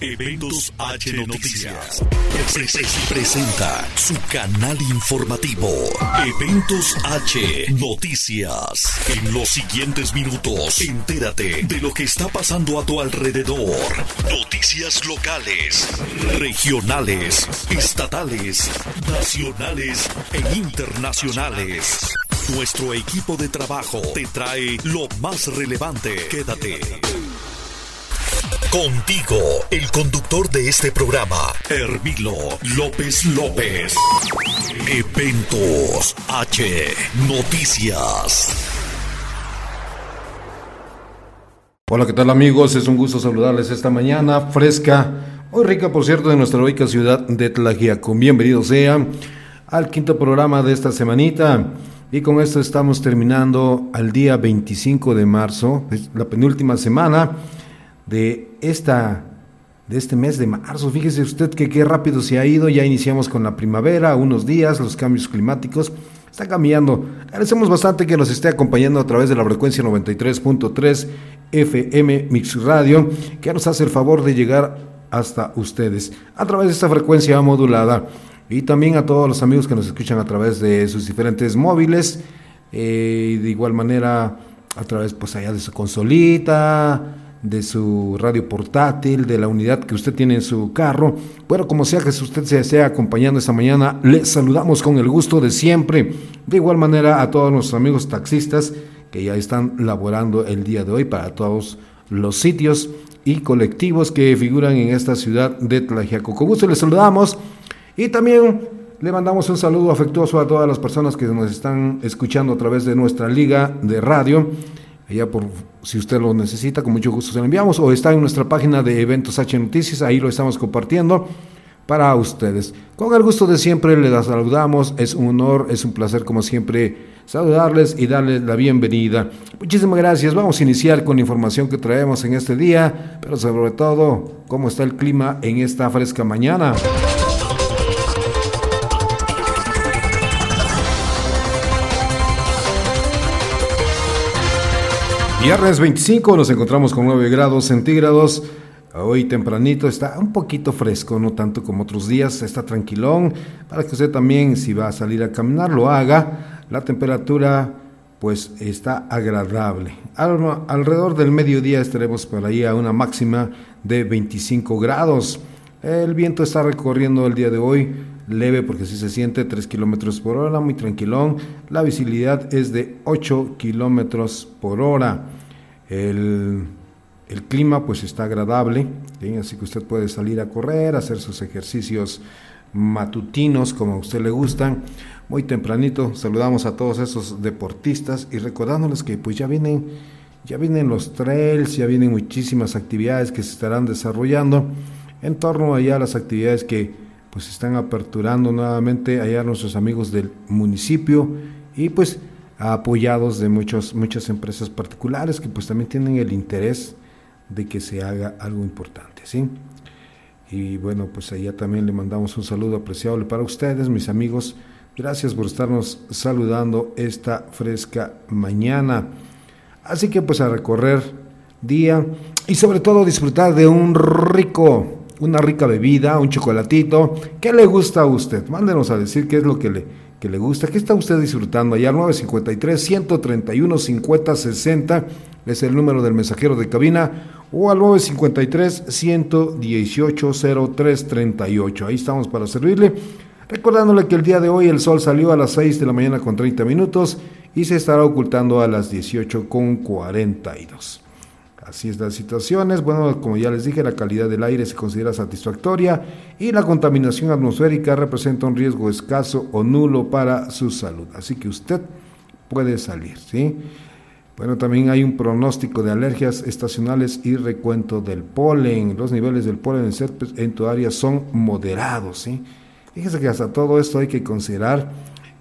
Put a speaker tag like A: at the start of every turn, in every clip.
A: Eventos H Noticias. Presenta su canal informativo. Eventos H Noticias. En los siguientes minutos, entérate de lo que está pasando a tu alrededor. Noticias locales, regionales, estatales, nacionales e internacionales. Nuestro equipo de trabajo te trae lo más relevante. Quédate. Contigo, el conductor de este programa, Hermilo López López. Eventos H Noticias.
B: Hola, ¿qué tal amigos? Es un gusto saludarles esta mañana fresca, muy rica por cierto, de nuestra heroica ciudad de Tlajiaco. Bienvenidos sean al quinto programa de esta semanita. Y con esto estamos terminando al día 25 de marzo, la penúltima semana de, esta, de este mes de marzo. Fíjese usted que qué rápido se ha ido, ya iniciamos con la primavera, unos días, los cambios climáticos está cambiando. Agradecemos bastante que nos esté acompañando a través de la frecuencia 93.3 FM Mix Radio, que nos hace el favor de llegar hasta ustedes a través de esta frecuencia modulada. Y también a todos los amigos que nos escuchan a través de sus diferentes móviles. Eh, de igual manera, a través pues allá de su consolita, de su radio portátil, de la unidad que usted tiene en su carro. Bueno, como sea que usted se esté acompañando esta mañana, les saludamos con el gusto de siempre. De igual manera a todos nuestros amigos taxistas que ya están laborando el día de hoy para todos los sitios y colectivos que figuran en esta ciudad de Tlajiaco. Con gusto les saludamos y también le mandamos un saludo afectuoso a todas las personas que nos están escuchando a través de nuestra liga de radio Allá por, si usted lo necesita, con mucho gusto se lo enviamos. O está en nuestra página de Eventos H Noticias, ahí lo estamos compartiendo para ustedes. Con el gusto de siempre les saludamos, es un honor, es un placer como siempre saludarles y darles la bienvenida. Muchísimas gracias, vamos a iniciar con la información que traemos en este día, pero sobre todo cómo está el clima en esta fresca mañana. Viernes 25 nos encontramos con 9 grados centígrados. Hoy tempranito está un poquito fresco, no tanto como otros días, está tranquilón, para que usted también si va a salir a caminar lo haga. La temperatura pues está agradable. alrededor del mediodía estaremos por ahí a una máxima de 25 grados. El viento está recorriendo el día de hoy leve porque si se siente 3 kilómetros por hora, muy tranquilón. La visibilidad es de 8 kilómetros por hora. El, clima pues está agradable, así que usted puede salir a correr, hacer sus ejercicios matutinos como a usted le gustan. Muy tempranito saludamos a todos esos deportistas y recordándoles que pues ya vienen ya vienen los trails, ya vienen muchísimas actividades que se estarán desarrollando en torno allá a las actividades que pues están aperturando nuevamente allá nuestros amigos del municipio y pues apoyados de muchos, muchas empresas particulares que pues también tienen el interés de que se haga algo importante, ¿sí? Y bueno, pues allá también le mandamos un saludo apreciable para ustedes, mis amigos. Gracias por estarnos saludando esta fresca mañana. Así que pues a recorrer día y sobre todo disfrutar de un rico una rica bebida, un chocolatito. ¿Qué le gusta a usted? Mándenos a decir qué es lo que le, que le gusta. ¿Qué está usted disfrutando allá? 953-131-5060 es el número del mensajero de cabina o al 953-118-0338. Ahí estamos para servirle. Recordándole que el día de hoy el sol salió a las 6 de la mañana con 30 minutos y se estará ocultando a las 18 con 42. Así es las situaciones. Bueno, como ya les dije, la calidad del aire se considera satisfactoria y la contaminación atmosférica representa un riesgo escaso o nulo para su salud. Así que usted puede salir, ¿sí? Bueno, también hay un pronóstico de alergias estacionales y recuento del polen. Los niveles del polen en tu área son moderados, ¿sí? Fíjese que hasta todo esto hay que considerar.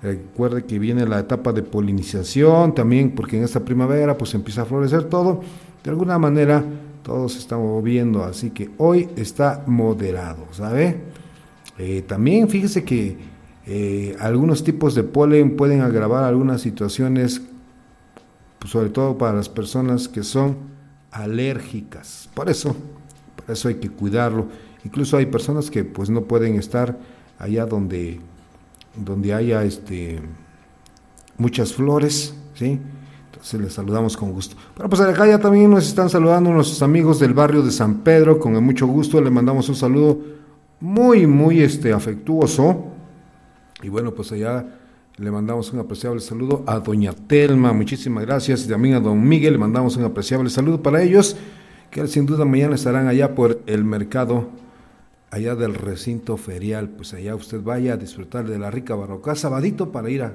B: Recuerde que viene la etapa de polinización también, porque en esta primavera pues empieza a florecer todo de alguna manera todo se está moviendo, así que hoy está moderado, ¿sabe? Eh, también fíjese que eh, algunos tipos de polen pueden agravar algunas situaciones, pues, sobre todo para las personas que son alérgicas. Por eso, por eso hay que cuidarlo. Incluso hay personas que pues no pueden estar allá donde, donde haya este, muchas flores, ¿sí? Entonces les saludamos con gusto. Bueno, pues acá ya también nos están saludando nuestros amigos del barrio de San Pedro, con mucho gusto le mandamos un saludo muy, muy este, afectuoso. Y bueno, pues allá le mandamos un apreciable saludo a doña Telma, muchísimas gracias. Y también a don Miguel le mandamos un apreciable saludo para ellos, que sin duda mañana estarán allá por el mercado allá del recinto ferial, pues allá usted vaya a disfrutar de la rica barroca, sabadito para ir a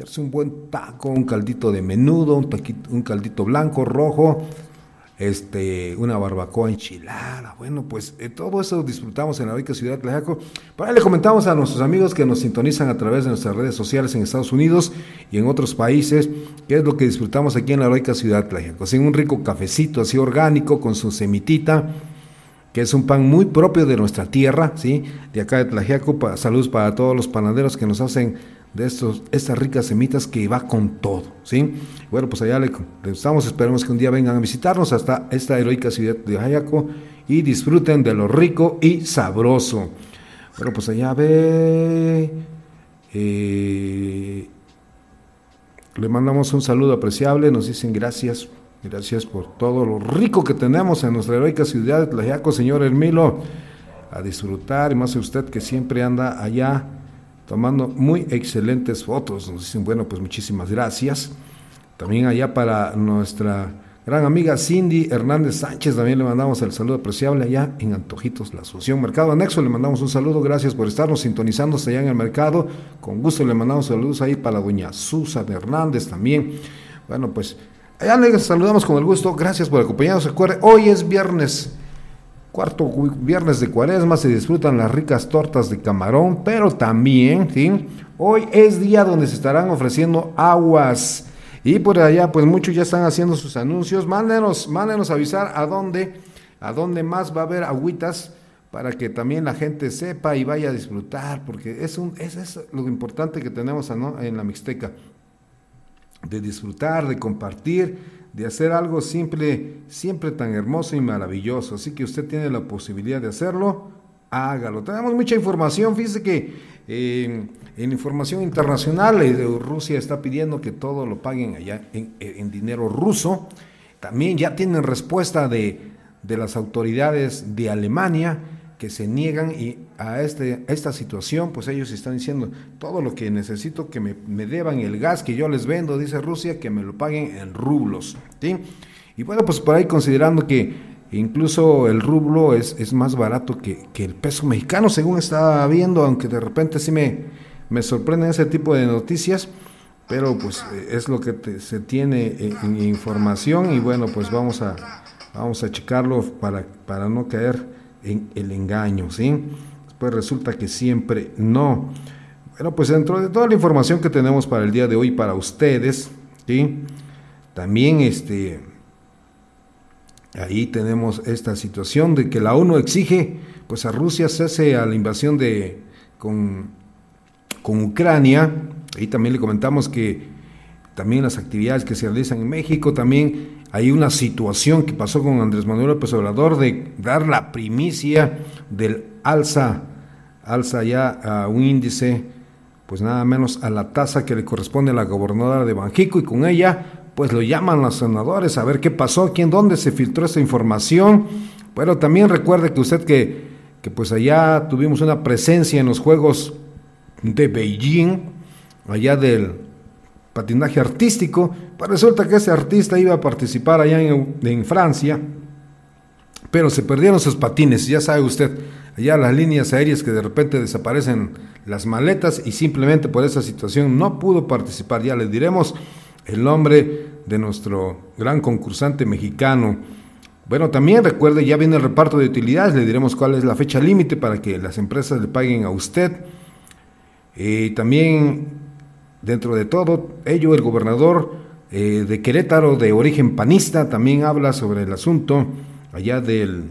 B: echarse un buen taco, un caldito de menudo, un, un caldito blanco, rojo, este, una barbacoa enchilada, bueno, pues eh, todo eso disfrutamos en la rica ciudad de Tlajaco. Por ahí le comentamos a nuestros amigos que nos sintonizan a través de nuestras redes sociales en Estados Unidos y en otros países, qué es lo que disfrutamos aquí en la rica ciudad de Tlajaco. Sin un rico cafecito así orgánico con su semitita, que es un pan muy propio de nuestra tierra, ¿sí? De acá de Tlajiaco, saludos para todos los panaderos que nos hacen de estos, estas ricas semitas que va con todo, ¿sí? Bueno, pues allá le, estamos, esperemos que un día vengan a visitarnos hasta esta heroica ciudad de Tlajiaco y disfruten de lo rico y sabroso. Bueno, pues allá ve... Eh, le mandamos un saludo apreciable, nos dicen gracias Gracias por todo lo rico que tenemos en nuestra heroica ciudad de Tlajiaco, señor Hermilo. A disfrutar, y más usted que siempre anda allá tomando muy excelentes fotos. Nos dicen, bueno, pues muchísimas gracias. También allá para nuestra gran amiga Cindy Hernández Sánchez, también le mandamos el saludo apreciable allá en Antojitos, la Asunción Mercado Anexo. Le mandamos un saludo, gracias por estarnos sintonizándose allá en el mercado. Con gusto le mandamos saludos ahí para doña Susan Hernández también. Bueno, pues Allá les saludamos con el gusto. Gracias por acompañarnos. Recuerde, hoy es viernes, cuarto viernes de cuaresma. Se disfrutan las ricas tortas de camarón, pero también. Hoy es día donde se estarán ofreciendo aguas. Y por allá, pues muchos ya están haciendo sus anuncios. Mándenos, mándenos avisar a dónde, a dónde más va a haber agüitas para que también la gente sepa y vaya a disfrutar, porque es, un, es, es lo importante que tenemos en la Mixteca de disfrutar, de compartir, de hacer algo simple, siempre tan hermoso y maravilloso. Así que usted tiene la posibilidad de hacerlo, hágalo. Tenemos mucha información, fíjese que eh, en información internacional eh, Rusia está pidiendo que todo lo paguen allá en, dinero ruso. También ya tienen respuesta de, de las autoridades de Alemania que se niegan y a, este, esta situación, pues ellos están diciendo, todo lo que necesito que me, deban el gas que yo les vendo, dice Rusia, que me lo paguen en rublos. ¿sí? Y bueno, pues por ahí considerando que incluso el rublo es, es más barato que, el peso mexicano, según estaba viendo, aunque de repente sí me, me sorprenden ese tipo de noticias, pero pues es lo que se tiene en, información y bueno, pues vamos a, vamos a checarlo para, para no caer en el engaño, ¿sí? Pues resulta que siempre no. Bueno, pues dentro de toda la información que tenemos para el día de hoy para ustedes, ¿sí? También este ahí tenemos esta situación de que la ONU exige pues a Rusia cese a la invasión de con, con Ucrania. Ahí también le comentamos que también las actividades que se realizan en México, también hay una situación que pasó con Andrés Manuel López Obrador de dar la primicia del alza, alza ya a un índice, pues nada menos a la tasa que le corresponde a la gobernadora de Banjico y con ella pues lo llaman los senadores a ver qué pasó, quién, dónde se filtró esa información. Pero también recuerde que usted que, que pues allá tuvimos una presencia en los Juegos de Beijing, allá del patinaje artístico, pues resulta que ese artista iba a participar allá en, Francia, pero se perdieron sus patines, ya sabe usted, allá las líneas aéreas que de repente desaparecen las maletas y simplemente por esa situación no pudo participar, ya le diremos el nombre de nuestro gran concursante mexicano. Bueno, también recuerde, ya viene el reparto de utilidades, le diremos cuál es la fecha límite para que las empresas le paguen a usted. Eh, también Dentro de todo ello, el gobernador eh, de Querétaro, de origen panista, también habla sobre el asunto allá del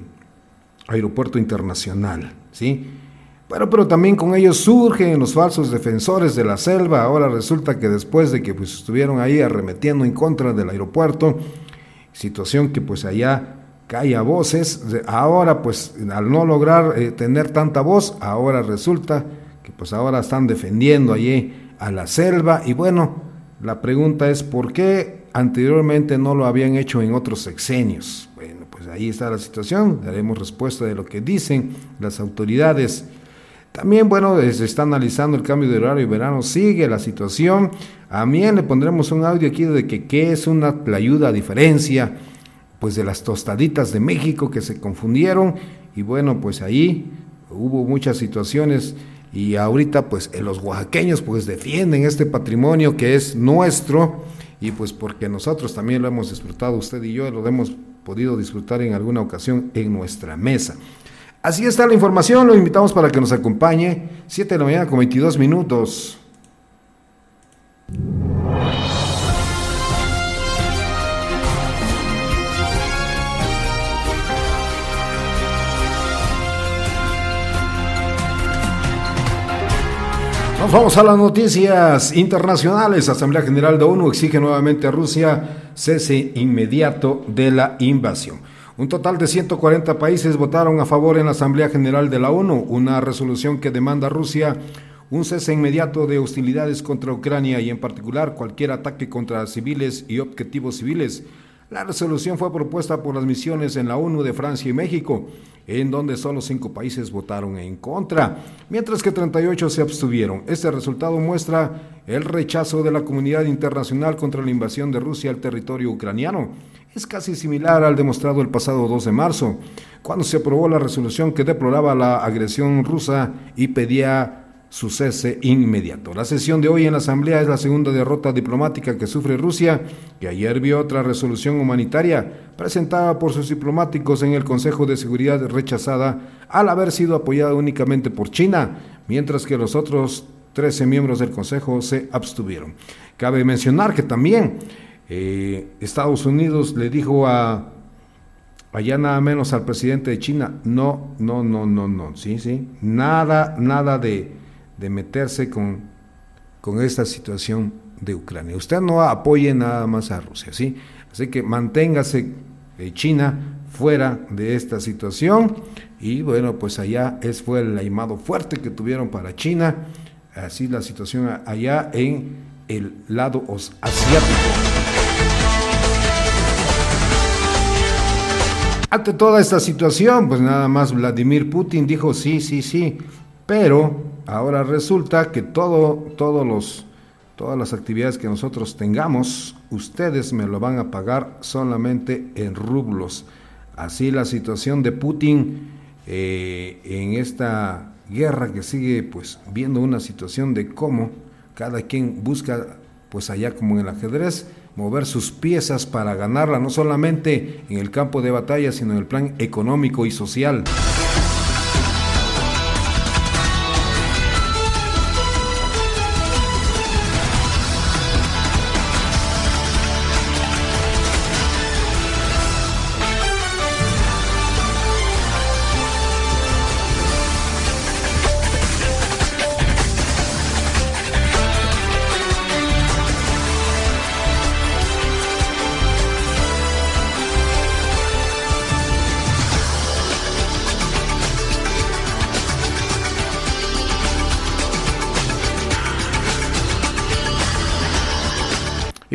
B: aeropuerto internacional, ¿sí? Bueno, pero también con ellos surgen los falsos defensores de la selva. Ahora resulta que después de que pues, estuvieron ahí arremetiendo en contra del aeropuerto, situación que pues allá calla voces. Ahora, pues, al no lograr eh, tener tanta voz, ahora resulta que pues ahora están defendiendo allí a la selva. Y bueno, la pregunta es por qué anteriormente no lo habían hecho en otros sexenios. Bueno, pues ahí está la situación. Daremos respuesta de lo que dicen las autoridades. También, bueno, se está analizando el cambio de horario de verano, sigue la situación. A mí le pondremos un audio aquí de que qué es una ayuda a diferencia pues de las tostaditas de México que se confundieron y bueno, pues ahí hubo muchas situaciones y ahorita pues los oaxaqueños pues defienden este patrimonio que es nuestro y pues porque nosotros también lo hemos disfrutado, usted y yo lo hemos podido disfrutar en alguna ocasión en nuestra mesa. Así está la información, lo invitamos para que nos acompañe, 7 de la mañana con 22 minutos. Nos vamos a las noticias internacionales. Asamblea General de ONU exige nuevamente a Rusia cese inmediato de la invasión. Un total de 140 países votaron a favor en la Asamblea General de la ONU, una resolución que demanda a Rusia un cese inmediato de hostilidades contra Ucrania y en particular cualquier ataque contra civiles y objetivos civiles. La resolución fue propuesta por las misiones en la ONU de Francia y México en donde solo cinco países votaron en contra, mientras que 38 se abstuvieron. Este resultado muestra el rechazo de la comunidad internacional contra la invasión de Rusia al territorio ucraniano. Es casi similar al demostrado el pasado 2 de marzo, cuando se aprobó la resolución que deploraba la agresión rusa y pedía su cese inmediato. La sesión de hoy en la Asamblea es la segunda derrota diplomática que sufre Rusia, que ayer vio otra resolución humanitaria presentada por sus diplomáticos en el Consejo de Seguridad rechazada al haber sido apoyada únicamente por China, mientras que los otros 13 miembros del Consejo se abstuvieron. Cabe mencionar que también eh, Estados Unidos le dijo a allá nada menos al presidente de China, no, no, no, no, no, sí, sí, nada, nada de de meterse con, con esta situación de Ucrania. Usted no apoye nada más a Rusia, ¿sí? Así que manténgase eh, China fuera de esta situación y bueno, pues allá es fue el aimado fuerte que tuvieron para China, así la situación allá en el lado asiático. Ante toda esta situación, pues nada más Vladimir Putin dijo sí, sí, sí, pero Ahora resulta que todo, todos los, todas las actividades que nosotros tengamos, ustedes me lo van a pagar solamente en rublos. Así la situación de Putin eh, en esta guerra que sigue pues viendo una situación de cómo cada quien busca pues allá como en el ajedrez mover sus piezas para ganarla no solamente en el campo de batalla sino en el plan económico y social.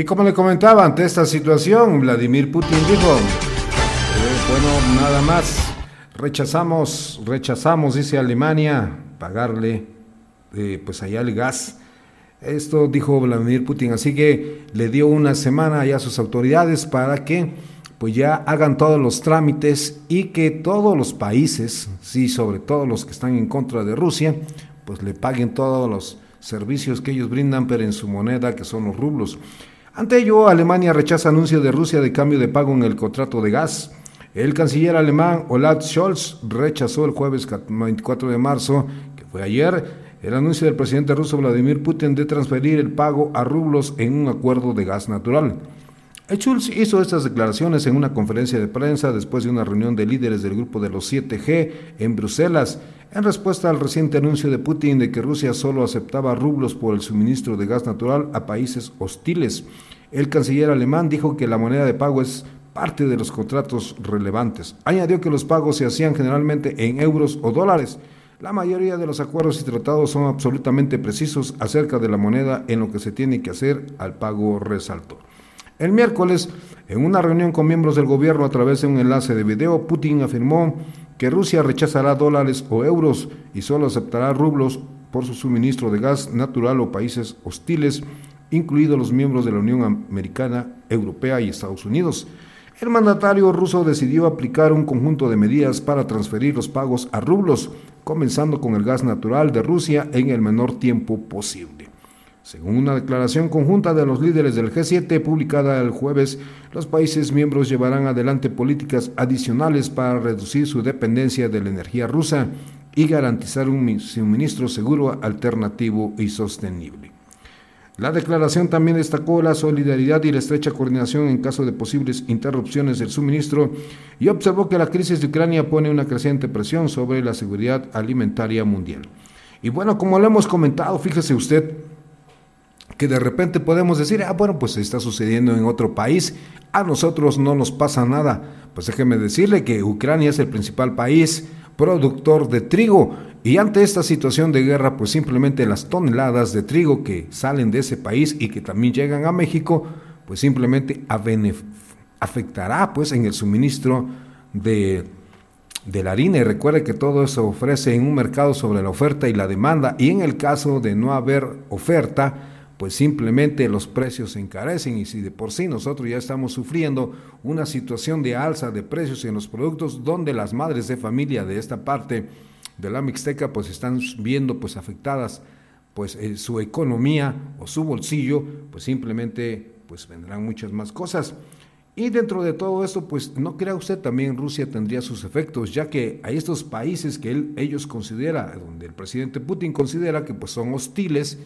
B: Y como le comentaba, ante esta situación, Vladimir Putin dijo, eh, bueno, nada más, rechazamos, rechazamos, dice Alemania, pagarle eh, pues allá el gas. Esto dijo Vladimir Putin, así que le dio una semana ya a sus autoridades para que pues ya hagan todos los trámites y que todos los países, sí, sobre todo los que están en contra de Rusia, pues le paguen todos los servicios que ellos brindan, pero en su moneda, que son los rublos. Ante ello, Alemania rechaza anuncio de Rusia de cambio de pago en el contrato de gas. El canciller alemán Olaf Scholz rechazó el jueves 24 de marzo, que fue ayer, el anuncio del presidente ruso Vladimir Putin de transferir el pago a rublos en un acuerdo de gas natural. Schulz hizo estas declaraciones en una conferencia de prensa después de una reunión de líderes del grupo de los 7G en Bruselas, en respuesta al reciente anuncio de Putin de que Rusia solo aceptaba rublos por el suministro de gas natural a países hostiles. El canciller alemán dijo que la moneda de pago es parte de los contratos relevantes. Añadió que los pagos se hacían generalmente en euros o dólares. La mayoría de los acuerdos y tratados son absolutamente precisos acerca de la moneda en lo que se tiene que hacer al pago, resaltó. El miércoles, en una reunión con miembros del gobierno a través de un enlace de video, Putin afirmó que Rusia rechazará dólares o euros y solo aceptará rublos por su suministro de gas natural o países hostiles, incluidos los miembros de la Unión Americana, Europea y Estados Unidos. El mandatario ruso decidió aplicar un conjunto de medidas para transferir los pagos a rublos, comenzando con el gas natural de Rusia en el menor tiempo posible. Según una declaración conjunta de los líderes del G7 publicada el jueves, los países miembros llevarán adelante políticas adicionales para reducir su dependencia de la energía rusa y garantizar un suministro seguro, alternativo y sostenible. La declaración también destacó la solidaridad y la estrecha coordinación en caso de posibles interrupciones del suministro y observó que la crisis de Ucrania pone una creciente presión sobre la seguridad alimentaria mundial. Y bueno, como lo hemos comentado, fíjese usted que de repente podemos decir, ah, bueno, pues está sucediendo en otro país, a nosotros no nos pasa nada. Pues déjeme decirle que Ucrania es el principal país productor de trigo y ante esta situación de guerra, pues simplemente las toneladas de trigo que salen de ese país y que también llegan a México, pues simplemente afectará pues en el suministro de, de la harina. Y recuerde que todo eso ofrece en un mercado sobre la oferta y la demanda y en el caso de no haber oferta, pues simplemente los precios se encarecen y si de por sí nosotros ya estamos sufriendo una situación de alza de precios en los productos donde las madres de familia de esta parte de la Mixteca pues están viendo pues afectadas pues eh, su economía o su bolsillo, pues simplemente pues vendrán muchas más cosas. Y dentro de todo esto, pues no crea usted también Rusia tendría sus efectos, ya que hay estos países que él, ellos considera, donde el presidente Putin considera que pues son hostiles,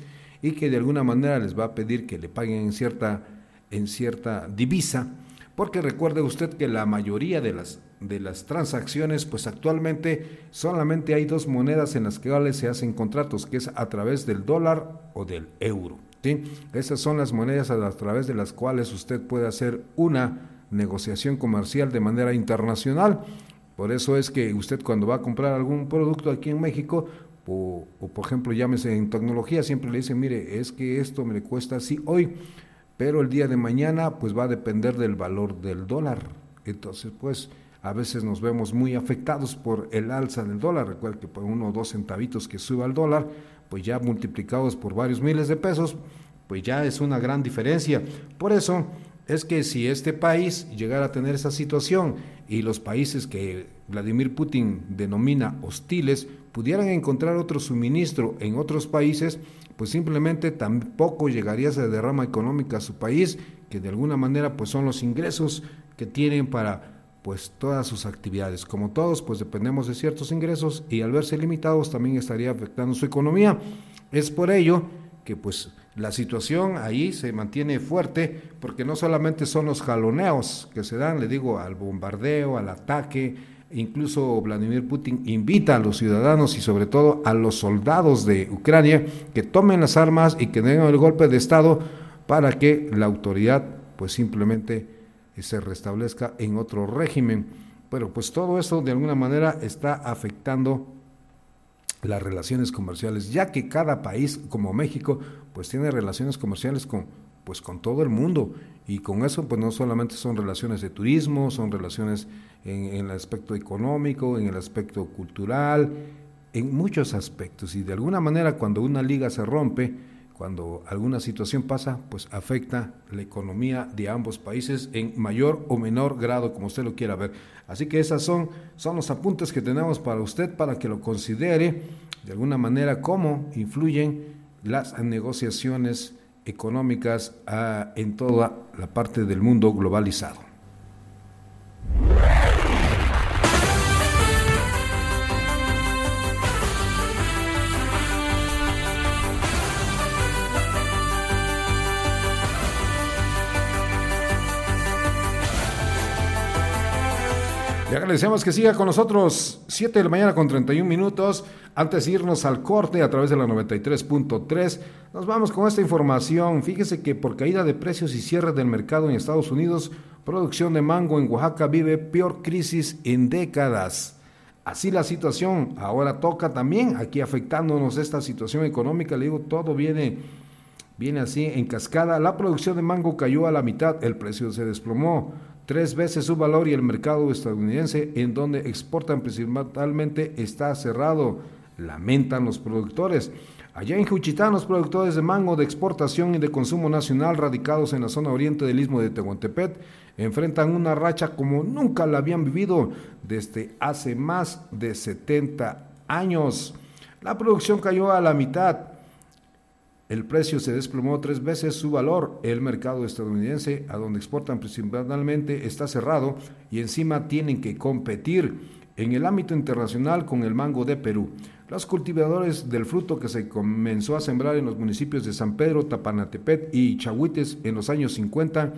B: y que de alguna manera les va a pedir que le paguen en cierta, en cierta divisa, porque recuerde usted que la mayoría de las, de las transacciones, pues actualmente solamente hay dos monedas en las que se hacen contratos, que es a través del dólar o del euro. ¿sí? Esas son las monedas a través de las cuales usted puede hacer una negociación comercial de manera internacional. Por eso es que usted cuando va a comprar algún producto aquí en México, o, por ejemplo, llámese en tecnología, siempre le dicen, mire, es que esto me cuesta así hoy, pero el día de mañana pues va a depender del valor del dólar. Entonces, pues a veces nos vemos muy afectados por el alza del dólar. Recuerda que por uno o dos centavitos que suba el dólar, pues ya multiplicados por varios miles de pesos, pues ya es una gran diferencia. Por eso es que si este país llegara a tener esa situación y los países que Vladimir Putin denomina hostiles, pudieran encontrar otro suministro en otros países, pues simplemente tampoco llegaría esa derrama económica a su país, que de alguna manera pues son los ingresos que tienen para pues todas sus actividades. Como todos, pues dependemos de ciertos ingresos y al verse limitados también estaría afectando su economía. Es por ello que pues la situación ahí se mantiene fuerte porque no solamente son los jaloneos que se dan, le digo, al bombardeo, al ataque, Incluso Vladimir Putin invita a los ciudadanos y sobre todo a los soldados de Ucrania que tomen las armas y que den el golpe de Estado para que la autoridad pues simplemente se restablezca en otro régimen. Pero pues todo eso de alguna manera está afectando las relaciones comerciales, ya que cada país como México pues tiene relaciones comerciales con pues con todo el mundo y con eso pues no solamente son relaciones de turismo, son relaciones en, el aspecto económico, en el aspecto cultural, en muchos aspectos y de alguna manera cuando una liga se rompe, cuando alguna situación pasa, pues afecta la economía de ambos países en mayor o menor grado, como usted lo quiera ver. Así que esos son, son los apuntes que tenemos para usted, para que lo considere de alguna manera cómo influyen las negociaciones económicas ah, en toda la parte del mundo globalizado. Le deseamos que siga con nosotros. 7 de la mañana con 31 minutos. Antes de irnos al corte a través de la 93.3, nos vamos con esta información. Fíjese que por caída de precios y cierre del mercado en Estados Unidos, producción de mango en Oaxaca vive peor crisis en décadas. Así la situación ahora toca también aquí afectándonos esta situación económica. Le digo, todo viene, viene así en cascada. La producción de mango cayó a la mitad, el precio se desplomó tres veces su valor y el mercado estadounidense en donde exportan principalmente está cerrado, lamentan los productores. Allá en Juchitán, los productores de mango de exportación y de consumo nacional radicados en la zona oriente del istmo de Tehuantepec enfrentan una racha como nunca la habían vivido desde hace más de 70 años. La producción cayó a la mitad, el precio se desplomó tres veces su valor. El mercado estadounidense, a donde exportan principalmente, está cerrado y encima tienen que competir en el ámbito internacional con el mango de Perú. Los cultivadores del fruto que se comenzó a sembrar en los municipios de San Pedro, Tapanatepet y Chahuites en los años 50,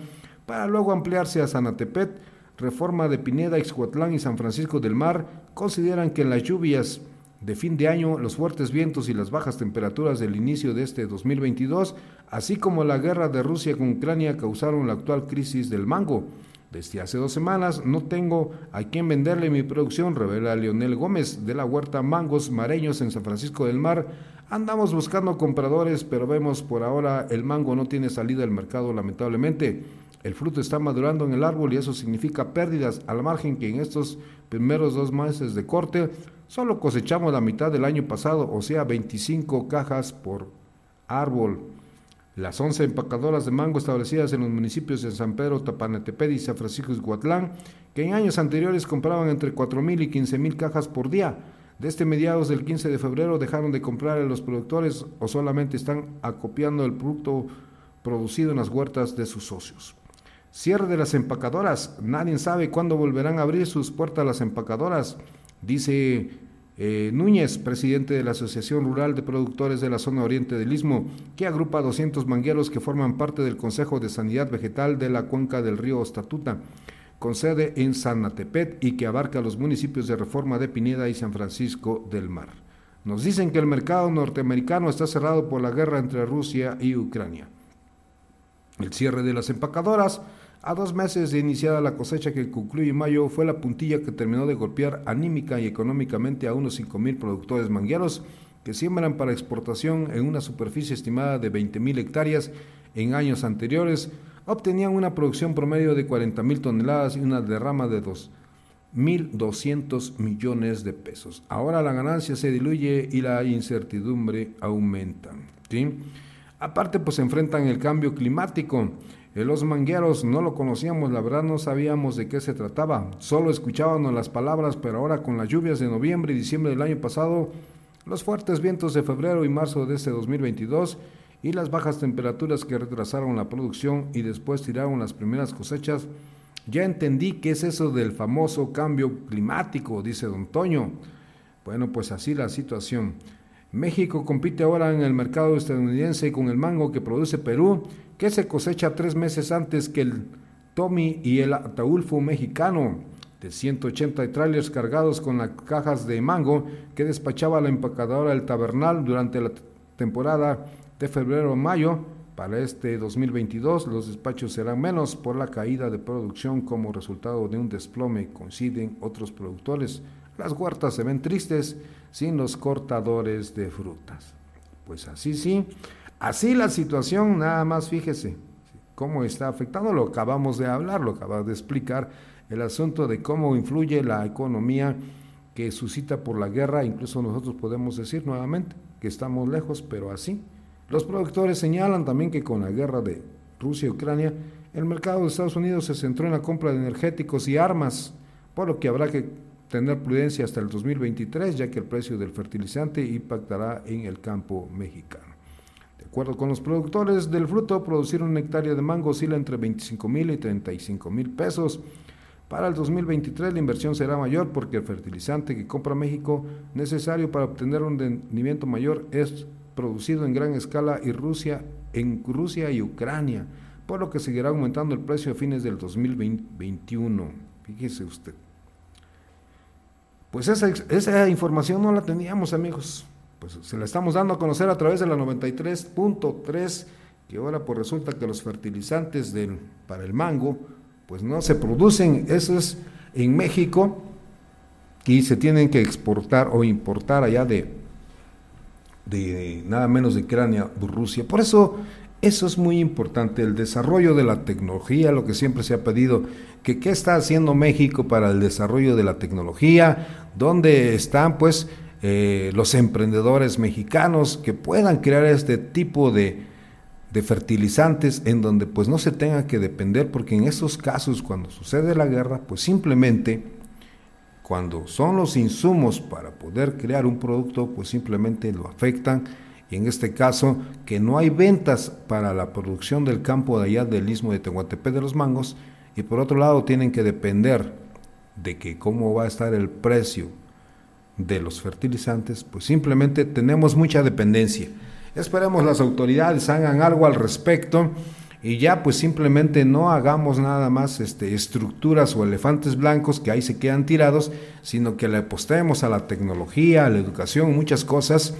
B: para luego ampliarse a Sanatepet, Reforma de Pineda, Ixhuatlán y San Francisco del Mar, consideran que las lluvias de fin de año, los fuertes vientos y las bajas temperaturas del inicio de este 2022, así como la guerra de Rusia con Ucrania causaron la actual crisis del mango. Desde hace dos semanas no tengo a quién venderle mi producción, revela Leonel Gómez de la huerta Mangos Mareños en San Francisco del Mar. Andamos buscando compradores, pero vemos por ahora el mango no tiene salida al mercado lamentablemente. El fruto está madurando en el árbol y eso significa pérdidas al margen que en estos primeros dos meses de corte Solo cosechamos la mitad del año pasado, o sea, 25 cajas por árbol. Las 11 empacadoras de mango establecidas en los municipios de San Pedro, Tapaneteped y San Francisco Guatlán, que en años anteriores compraban entre 4.000 y 15.000 cajas por día, de este mediados del 15 de febrero dejaron de comprar a los productores o solamente están acopiando el producto producido en las huertas de sus socios. Cierre de las empacadoras. Nadie sabe cuándo volverán a abrir sus puertas las empacadoras. Dice eh, Núñez, presidente de la Asociación Rural de Productores de la Zona Oriente del Istmo, que agrupa 200 mangueros que forman parte del Consejo de Sanidad Vegetal de la cuenca del río Ostatuta, con sede en Sanatepet y que abarca los municipios de Reforma de Pineda y San Francisco del Mar. Nos dicen que el mercado norteamericano está cerrado por la guerra entre Rusia y Ucrania. El cierre de las empacadoras a dos meses de iniciada la cosecha que concluye en mayo, fue la puntilla que terminó de golpear anímica y económicamente a unos 5.000 productores mangueros que siembran para exportación en una superficie estimada de 20.000 hectáreas en años anteriores, obtenían una producción promedio de 40.000 toneladas y una derrama de 2.200 millones de pesos. Ahora la ganancia se diluye y la incertidumbre aumenta. Aparte, pues enfrentan el cambio climático. Los mangueros no lo conocíamos, la verdad no sabíamos de qué se trataba, solo escuchábamos las palabras, pero ahora con las lluvias de noviembre y diciembre del año pasado, los fuertes vientos de febrero y marzo de este 2022 y las bajas temperaturas que retrasaron la producción y después tiraron las primeras cosechas, ya entendí qué es eso del famoso cambio climático, dice don Toño. Bueno, pues así la situación. México compite ahora en el mercado estadounidense con el mango que produce Perú, que se cosecha tres meses antes que el Tommy y el Ataulfo mexicano, de 180 trailers cargados con las cajas de mango que despachaba la empacadora El Tabernal durante la temporada de febrero mayo. Para este 2022 los despachos serán menos por la caída de producción como resultado de un desplome, coinciden otros productores. Las huertas se ven tristes sin los cortadores de frutas. Pues así sí, así la situación, nada más fíjese cómo está afectando, lo acabamos de hablar, lo acabamos de explicar, el asunto de cómo influye la economía que suscita por la guerra, incluso nosotros podemos decir nuevamente que estamos lejos, pero así. Los productores señalan también que con la guerra de Rusia y Ucrania, el mercado de Estados Unidos se centró en la compra de energéticos y armas, por lo que habrá que tener prudencia hasta el 2023, ya que el precio del fertilizante impactará en el campo mexicano. De acuerdo con los productores del fruto, producir una hectárea de mango oscila entre 25 mil y 35 mil pesos. Para el 2023 la inversión será mayor porque el fertilizante que compra México necesario para obtener un rendimiento mayor es producido en gran escala y Rusia, en Rusia y Ucrania, por lo que seguirá aumentando el precio a fines del 2021. Fíjese usted. Pues esa, esa información no la teníamos, amigos. Pues se la estamos dando a conocer a través de la 93.3, que ahora pues resulta que los fertilizantes para el mango, pues no se producen. Eso es en México y se tienen que exportar o importar allá de, de nada menos de Ucrania, Rusia. Por eso eso es muy importante, el desarrollo de la tecnología, lo que siempre se ha pedido, que qué está haciendo México para el desarrollo de la tecnología, dónde están pues eh, los emprendedores mexicanos que puedan crear este tipo de, fertilizantes en donde pues no se tenga que depender, porque en estos casos cuando sucede la guerra, pues simplemente cuando son los insumos para poder crear un producto, pues simplemente lo afectan. Y en este caso que no hay ventas para la producción del campo de allá del istmo de Tehuantepec de los mangos y por otro lado tienen que depender de que cómo va a estar el precio de los fertilizantes, pues simplemente tenemos mucha dependencia. Esperemos las autoridades hagan algo al respecto y ya pues simplemente no hagamos nada más este, estructuras o elefantes blancos que ahí se quedan tirados, sino que le apostemos a la tecnología, a la educación, muchas cosas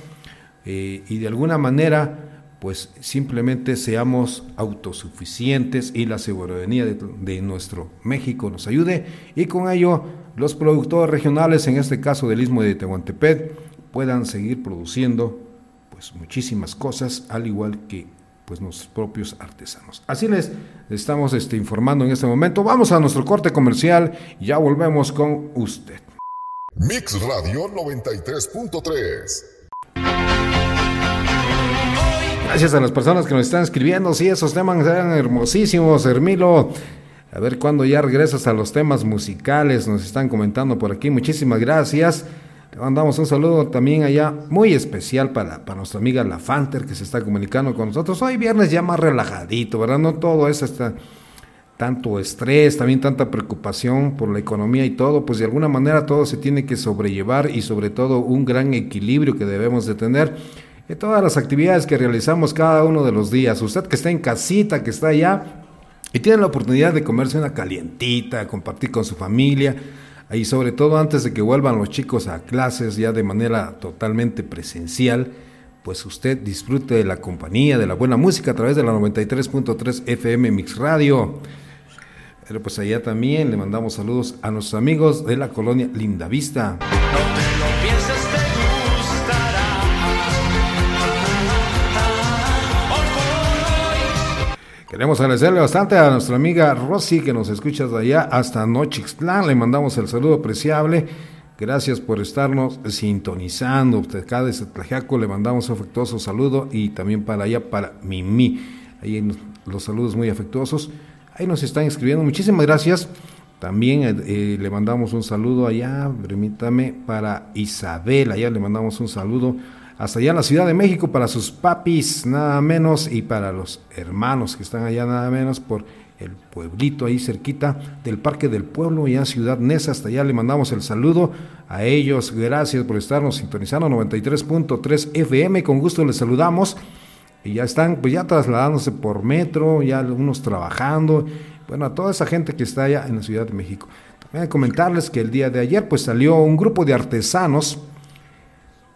B: eh, y de alguna manera pues simplemente seamos autosuficientes y la soberanía de, nuestro México nos ayude y con ello los productores regionales, en este caso del Istmo de Tehuantepec, puedan seguir produciendo pues muchísimas cosas, al igual que pues nuestros propios artesanos. Así les estamos este, informando en este momento. Vamos a nuestro corte comercial y ya volvemos con usted.
A: Mix Radio 93.3
B: Gracias a las personas que nos están escribiendo. Sí, esos temas eran hermosísimos, Hermilo. A ver cuándo ya regresas a los temas musicales. Nos están comentando por aquí. Muchísimas gracias. Le mandamos un saludo también allá muy especial para, para nuestra amiga La Fanter que se está comunicando con nosotros. Hoy viernes ya más relajadito, ¿verdad? No todo es hasta tanto estrés, también tanta preocupación por la economía y todo, pues de alguna manera todo se tiene que sobrellevar y sobre todo un gran equilibrio que debemos de tener de todas las actividades que realizamos cada uno de los días. Usted que está en casita, que está allá y tiene la oportunidad de comerse una calientita, compartir con su familia y sobre todo antes de que vuelvan los chicos a clases ya de manera totalmente presencial, pues usted disfrute de la compañía, de la buena música a través de la 93.3 FM Mix Radio. Pero pues allá también le mandamos saludos a nuestros amigos de la colonia Lindavista. Queremos agradecerle bastante a nuestra amiga Rosy que nos escucha de allá hasta Nochixtlán. Le mandamos el saludo apreciable. Gracias por estarnos sintonizando. Usted acá desde Tlajaco le mandamos un afectuoso saludo y también para allá, para Mimi. Ahí los saludos muy afectuosos. Ahí nos están escribiendo. Muchísimas gracias. También eh, eh, le mandamos un saludo allá, permítame, para Isabel. Allá le mandamos un saludo hasta allá en la Ciudad de México para sus papis, nada menos, y para los hermanos que están allá, nada menos, por el pueblito ahí cerquita del Parque del Pueblo, ya Ciudad Neza, hasta allá le mandamos el saludo a ellos, gracias por estarnos sintonizando 93.3 FM, con gusto les saludamos, y ya están pues ya trasladándose por metro, ya algunos trabajando, bueno, a toda esa gente que está allá en la Ciudad de México. También comentarles que el día de ayer pues salió un grupo de artesanos,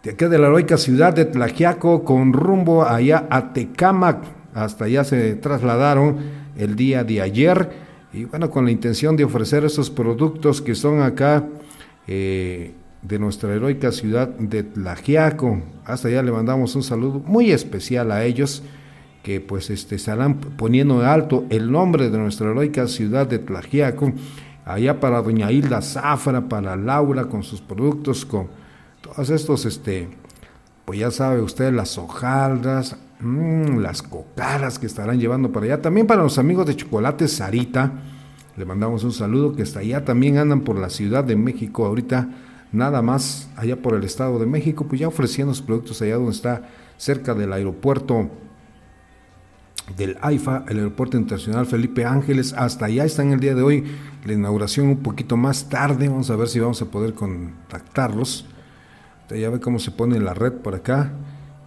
B: de aquí de la heroica ciudad de Tlajiaco con rumbo allá a Tecámac. Hasta allá se trasladaron el día de ayer y bueno, con la intención de ofrecer esos productos que son acá eh, de nuestra heroica ciudad de Tlajiaco. Hasta allá le mandamos un saludo muy especial a ellos que pues este, estarán poniendo en alto el nombre de nuestra heroica ciudad de Tlajiaco, allá para doña Hilda Zafra, para Laura con sus productos, con todos estos, este, pues ya sabe usted, las hojaldas, mm, las cocaras que estarán llevando para allá. También para los amigos de Chocolate Sarita, le mandamos un saludo que hasta allá también andan por la Ciudad de México ahorita, nada más allá por el Estado de México, pues ya ofreciendo los productos allá donde está cerca del aeropuerto del AIFA, el Aeropuerto Internacional Felipe Ángeles. Hasta allá están el día de hoy. La inauguración un poquito más tarde. Vamos a ver si vamos a poder contactarlos. Ya ve cómo se pone la red por acá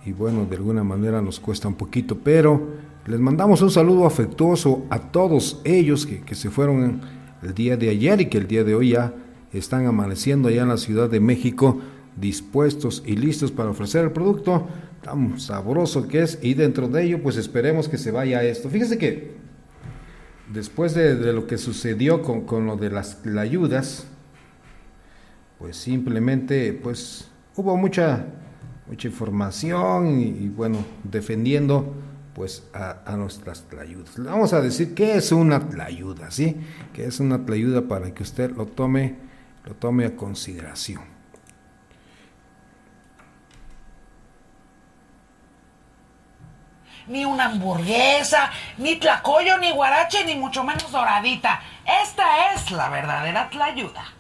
B: y bueno, de alguna manera nos cuesta un poquito, pero les mandamos un saludo afectuoso a todos ellos que, se fueron el día de ayer y que el día de hoy ya están amaneciendo allá en la Ciudad de México dispuestos y listos para ofrecer el producto tan sabroso que es y dentro de ello pues esperemos que se vaya esto. Fíjese que después de, lo que sucedió con, lo de las ayudas, pues simplemente pues hubo mucha mucha información y, bueno defendiendo pues a, nuestras tlayudas. vamos a decir qué es una tlayuda, ¿sí? Que es una tlayuda para que usted lo tome, lo tome a consideración.
C: Ni una hamburguesa, ni tlacoyo, ni guarache, ni mucho menos doradita. Esta es la verdadera tlayuda.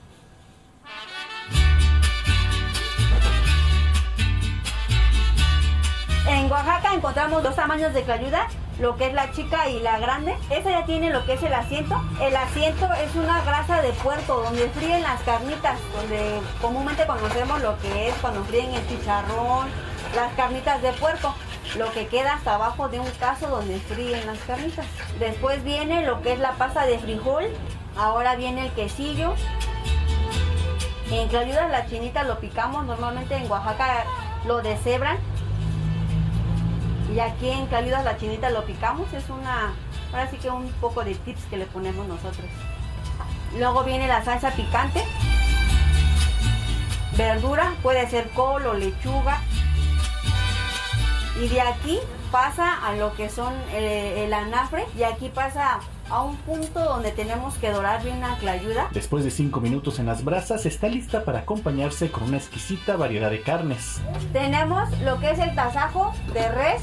D: En Oaxaca encontramos dos tamaños de clayuda, lo que es la chica y la grande. Esa ya tiene lo que es el asiento. El asiento es una grasa de puerco donde fríen las carnitas, donde comúnmente conocemos lo que es cuando fríen el chicharrón, las carnitas de puerco lo que queda hasta abajo de un caso donde fríen las carnitas. Después viene lo que es la pasta de frijol, ahora viene el quesillo. En Clayudas la chinita lo picamos, normalmente en Oaxaca lo deshebran y aquí en Calidas la chinita lo picamos, es una, ahora sí que un poco de tips que le ponemos nosotros. Luego viene la salsa picante, verdura, puede ser col o lechuga. Y de aquí pasa a lo que son eh, el anafre y aquí pasa a un punto donde tenemos que dorar bien la clayuda.
E: Después de 5 minutos en las brasas, está lista para acompañarse con una exquisita variedad de carnes.
D: Tenemos lo que es el tasajo de res,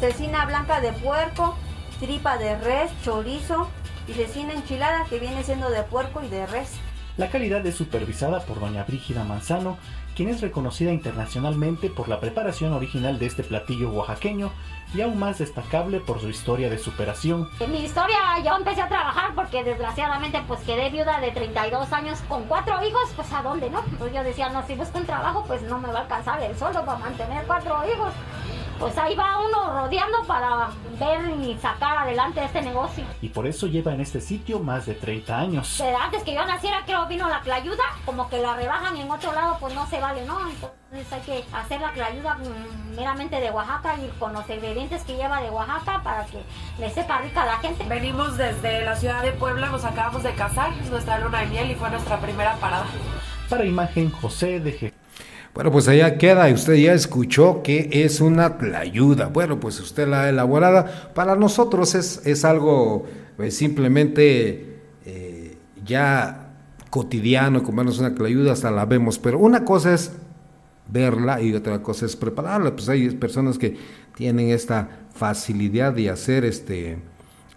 D: cecina blanca de puerco, tripa de res, chorizo y cecina enchilada que viene siendo de puerco y de res.
E: La calidad es supervisada por doña Brígida Manzano, quien es reconocida internacionalmente por la preparación original de este platillo oaxaqueño y aún más destacable por su historia de superación.
F: En mi historia yo empecé a trabajar porque desgraciadamente pues quedé viuda de 32 años con cuatro hijos, pues a dónde, ¿no? Pues yo decía, no, si busco un trabajo pues no me va a alcanzar el sueldo para mantener cuatro hijos pues ahí va uno rodeando para ver y sacar adelante este negocio.
E: Y por eso lleva en este sitio más de 30 años.
F: Pero antes que yo naciera, creo vino la clayuda, como que la rebajan y en otro lado pues no se vale, ¿no? Entonces hay que hacer la clayuda mm, meramente de Oaxaca y con los ingredientes que lleva de Oaxaca para que le sepa rica a la gente.
G: Venimos desde la ciudad de Puebla, nos acabamos de casar, nuestra luna de miel y fue nuestra primera parada.
E: Para imagen José de G.
B: Bueno, pues allá queda y usted ya escuchó que es una tlayuda. Bueno, pues usted la ha elaborada. Para nosotros es, es algo pues, simplemente eh, ya cotidiano, comernos una tlayuda, hasta la vemos. Pero una cosa es verla y otra cosa es prepararla. Pues hay personas que tienen esta facilidad de hacer este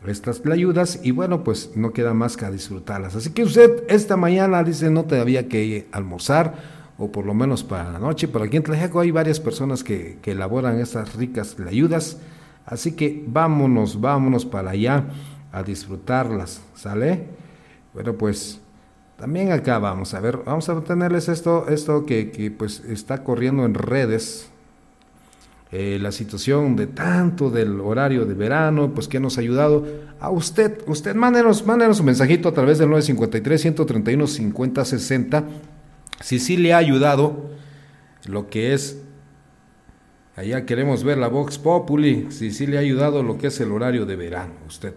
B: estas tlayudas y bueno, pues no queda más que disfrutarlas. Así que usted esta mañana dice no te había que almorzar o por lo menos para la noche. Pero aquí en Tlajaco hay varias personas que, elaboran esas ricas ayudas, así que vámonos, vámonos para allá a disfrutarlas, ¿sale? Bueno, pues también acá vamos a ver, vamos a tenerles esto, esto que, pues está corriendo en redes, eh, la situación de tanto del horario de verano, pues que nos ha ayudado a usted. Usted mándenos, mándenos un mensajito a través del 953 131 5060 si sí le ha ayudado lo que es, allá queremos ver la Vox Populi, si sí le ha ayudado lo que es el horario de verano, usted,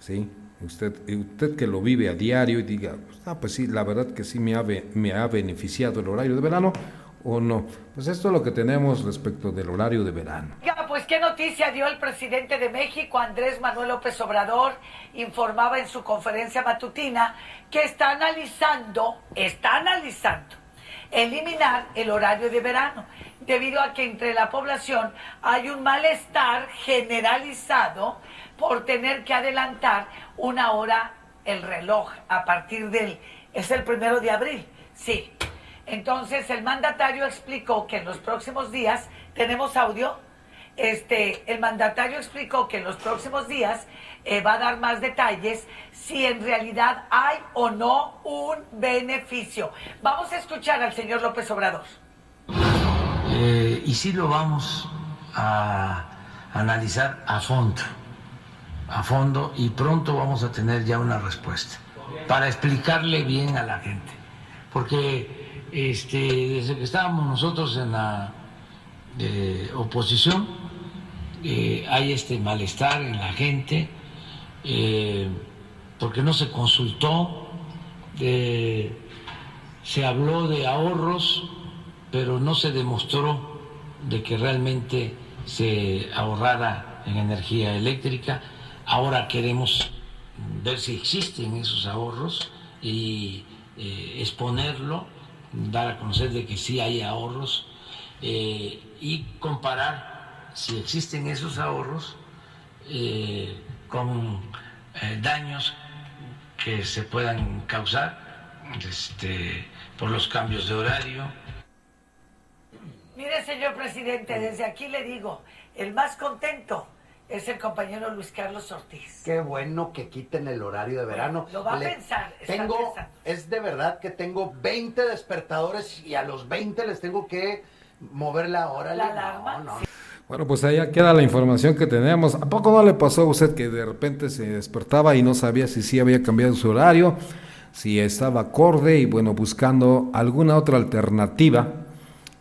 B: ¿sí? Usted, usted que lo vive a diario y diga, ah, pues sí, la verdad que sí me ha, me ha beneficiado el horario de verano, o no. Pues esto es lo que tenemos respecto del horario de verano.
C: Ya, pues qué noticia dio el presidente de México, Andrés Manuel López Obrador, informaba en su conferencia matutina que está analizando, está analizando eliminar el horario de verano, debido a que entre la población hay un malestar generalizado por tener que adelantar una hora el reloj a partir del, es el primero de abril, sí, entonces el mandatario explicó que en los próximos días, tenemos audio, este, el mandatario explicó que en los próximos días eh, va a dar más detalles si en realidad hay o no un beneficio. Vamos a escuchar al señor López Obrador.
H: Eh, y sí lo vamos a analizar a fondo, a fondo, y pronto vamos a tener ya una respuesta para explicarle bien a la gente porque este, desde que estábamos nosotros en la oposición, eh, hay este malestar en la gente, eh, porque no se consultó, se habló de ahorros, pero no se demostró de que realmente se ahorrara en energía eléctrica. Ahora queremos ver si existen esos ahorros y eh, exponerlo, dar a conocer de que sí hay ahorros eh, y comparar si existen esos ahorros eh, con daños que se puedan causar este, por los cambios de horario.
C: Mire, señor presidente, desde aquí le digo, el más contento es el compañero Luis Carlos Ortiz.
I: Qué bueno que quiten el horario de verano.
C: lo va a pensar.
I: tengo, es de verdad que tengo 20 despertadores y a los 20 les tengo que mover la hora.
C: La alarma.
B: Bueno, pues ahí queda la información que tenemos. ¿A poco no le pasó a usted que de repente se despertaba y no sabía si sí había cambiado su horario, si estaba acorde y bueno, buscando alguna otra alternativa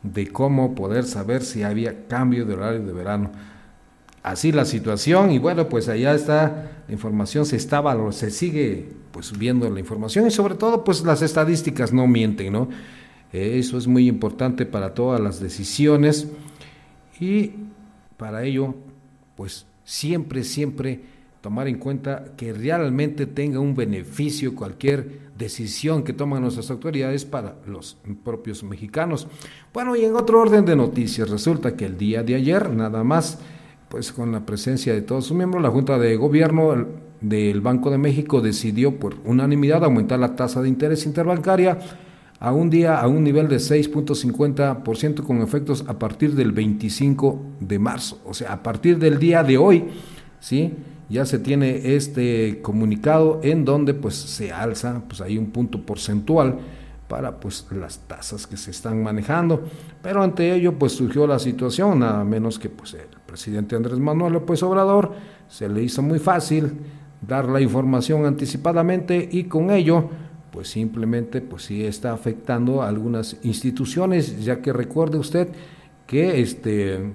B: de cómo poder saber si había cambio de horario de verano? Así la situación y bueno, pues allá está la información, se estaba, se sigue pues viendo la información y sobre todo pues las estadísticas no mienten, ¿no? Eso es muy importante para todas las decisiones y para ello pues siempre, siempre tomar en cuenta que realmente tenga un beneficio cualquier decisión que toman nuestras autoridades para los propios mexicanos. Bueno, y en otro orden de noticias, resulta que el día de ayer nada más pues con la presencia de todos sus miembros, la Junta de Gobierno del Banco de México decidió por unanimidad aumentar la tasa de interés interbancaria a un día a un nivel de 6.50% con efectos a partir del 25 de marzo, o sea, a partir del día de hoy, ¿sí? Ya se tiene este comunicado en donde pues se alza pues hay un punto porcentual para pues las tasas que se están manejando, pero ante ello pues surgió la situación, nada menos que pues el presidente Andrés Manuel López Obrador se le hizo muy fácil dar la información anticipadamente y con ello pues simplemente pues sí está afectando a algunas instituciones, ya que recuerde usted que este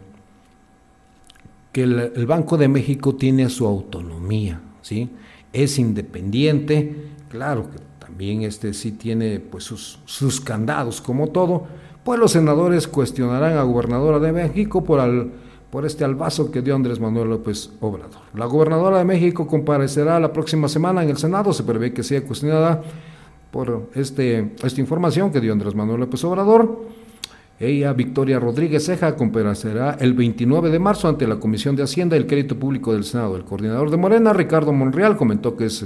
B: que el, el Banco de México tiene su autonomía, ¿sí? Es independiente, claro que también este sí tiene pues sus, sus candados como todo, pues los senadores cuestionarán a gobernadora de México por, al, por este albazo que dio Andrés Manuel López Obrador. La gobernadora de México comparecerá la próxima semana en el Senado, se prevé que sea cuestionada por este, esta información que dio Andrés Manuel López Obrador. Ella, Victoria Rodríguez Ceja, comparecerá el 29 de marzo ante la Comisión de Hacienda y el Crédito Público del Senado. El coordinador de Morena, Ricardo Monreal, comentó que es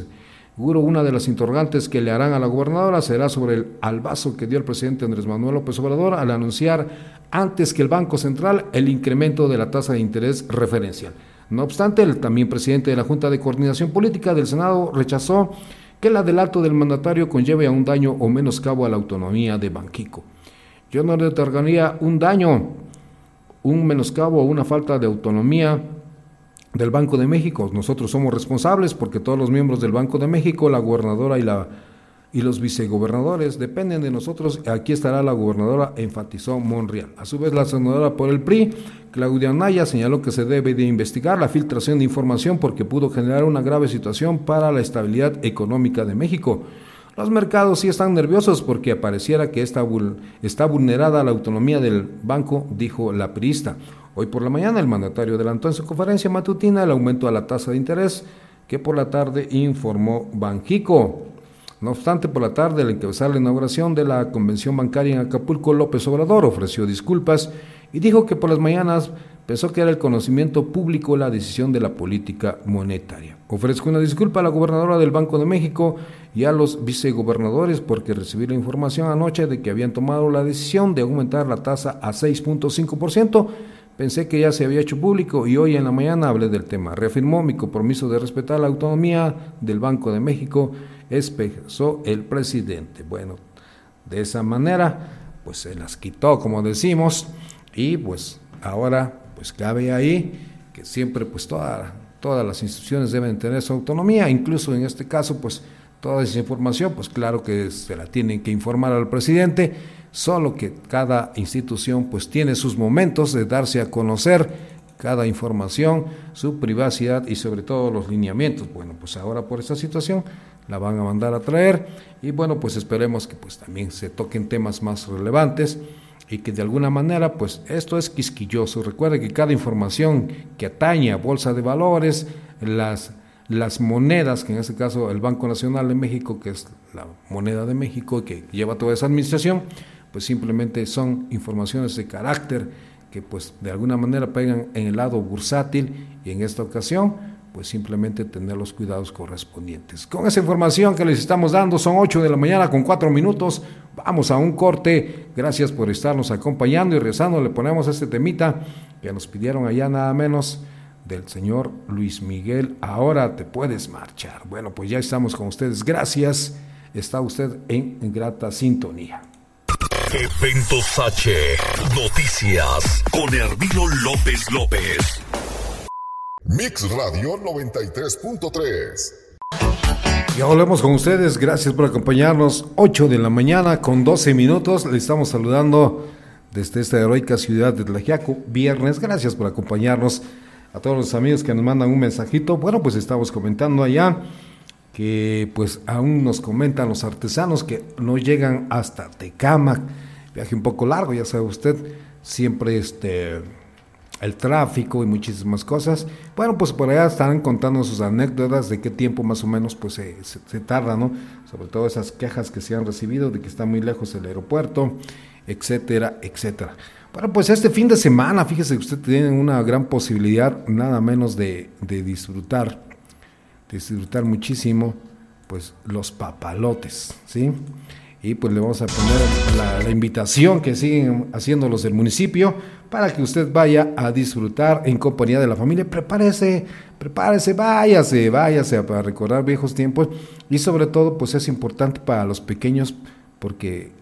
B: Seguro una de las interrogantes que le harán a la gobernadora será sobre el albazo que dio el presidente Andrés Manuel López Obrador al anunciar antes que el Banco Central el incremento de la tasa de interés referencial. No obstante, el también presidente de la Junta de Coordinación Política del Senado rechazó que el adelanto del mandatario conlleve a un daño o menoscabo a la autonomía de Banquico. Yo no le otorgaría un daño, un menoscabo o una falta de autonomía del Banco de México. Nosotros somos responsables porque todos los miembros del Banco de México, la gobernadora y la y los vicegobernadores dependen de nosotros. Aquí estará la gobernadora, enfatizó Monreal. A su vez, la senadora por el PRI, Claudia Naya, señaló que se debe de investigar la filtración de información porque pudo generar una grave situación para la estabilidad económica de México. Los mercados sí están nerviosos porque pareciera que está, está vulnerada la autonomía del banco, dijo la priista. Hoy por la mañana el mandatario adelantó en su conferencia matutina el aumento a la tasa de interés que por la tarde informó Banjico. No obstante, por la tarde, al encabezar la inauguración de la convención bancaria en Acapulco, López Obrador ofreció disculpas y dijo que por las mañanas pensó que era el conocimiento público la decisión de la política monetaria. Ofrezco una disculpa a la gobernadora del Banco de México y a los vicegobernadores porque recibí la información anoche de que habían tomado la decisión de aumentar la tasa a 6.5% Pensé que ya se había hecho público y hoy en la mañana hablé del tema. Reafirmó mi compromiso de respetar la autonomía del Banco de México, expresó el presidente. Bueno, de esa manera, pues se las quitó, como decimos, y pues ahora, pues cabe ahí que siempre, pues todas las instituciones deben tener su autonomía, incluso en este caso, pues toda esa información, pues claro que se la tienen que informar al presidente, solo que cada institución pues tiene sus momentos de darse a conocer cada información, su privacidad y sobre todo los lineamientos. Bueno, pues ahora por esta situación la van a mandar a traer y bueno, pues esperemos que pues también se toquen temas más relevantes y que de alguna manera pues esto es quisquilloso. Recuerde que cada información que atañe a bolsa de valores, las las monedas, que en este caso el Banco Nacional de México, que es la moneda de México que lleva toda esa administración, pues simplemente son informaciones de carácter que pues de alguna manera pegan en el lado bursátil y en esta ocasión pues simplemente tener los cuidados correspondientes. Con esa información que les estamos dando, son 8 de la mañana con 4 minutos, vamos a un corte, gracias por estarnos acompañando y rezando, le ponemos este temita que nos pidieron allá nada menos del señor Luis Miguel, ahora te puedes marchar. Bueno, pues ya estamos con ustedes. Gracias. Está usted en grata sintonía.
A: Eventos H. Noticias con Hermilo López López.
J: Mix Radio 93.3.
B: Ya volvemos con ustedes. Gracias por acompañarnos. 8 de la mañana con 12 minutos. Le estamos saludando desde esta heroica ciudad de Tlajiaco. Viernes. Gracias por acompañarnos a todos los amigos que nos mandan un mensajito. Bueno, pues estamos comentando allá que pues aún nos comentan los artesanos que no llegan hasta Tecama. Viaje un poco largo, ya sabe usted, siempre este el tráfico y muchísimas cosas. Bueno, pues por allá estarán contando sus anécdotas de qué tiempo más o menos pues se, tarda, ¿no? Sobre todo esas quejas que se han recibido de que está muy lejos el aeropuerto, etcétera, etcétera. Bueno, pues este fin de semana, fíjese que usted tiene una gran posibilidad, nada menos de, disfrutar, disfrutar muchísimo, pues los papalotes, ¿sí? Y pues le vamos a poner la, invitación que siguen haciendo los del municipio para que usted vaya a disfrutar en compañía de la familia. Prepárese, prepárese, váyase, váyase para recordar viejos tiempos y sobre todo pues es importante para los pequeños porque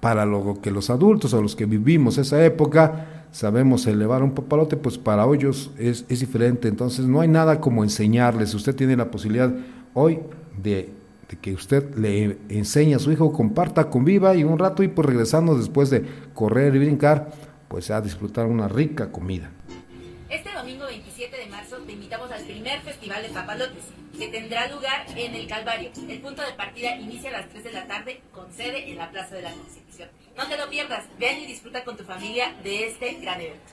B: para lo que los adultos o los que vivimos esa época sabemos elevar un papalote, pues para ellos es, es diferente. Entonces no hay nada como enseñarles. Usted tiene la posibilidad hoy de, que usted le enseñe a su hijo, comparta, conviva y un rato y pues regresando después de correr y brincar, pues a disfrutar una rica comida.
K: Este domingo 27 de marzo te invitamos al primer festival de papalotes que tendrá lugar en el Calvario. El punto de partida inicia a las 3 de la tarde con sede en la Plaza de la Constitución. No te lo pierdas, ven y disfruta con tu familia de este gran evento.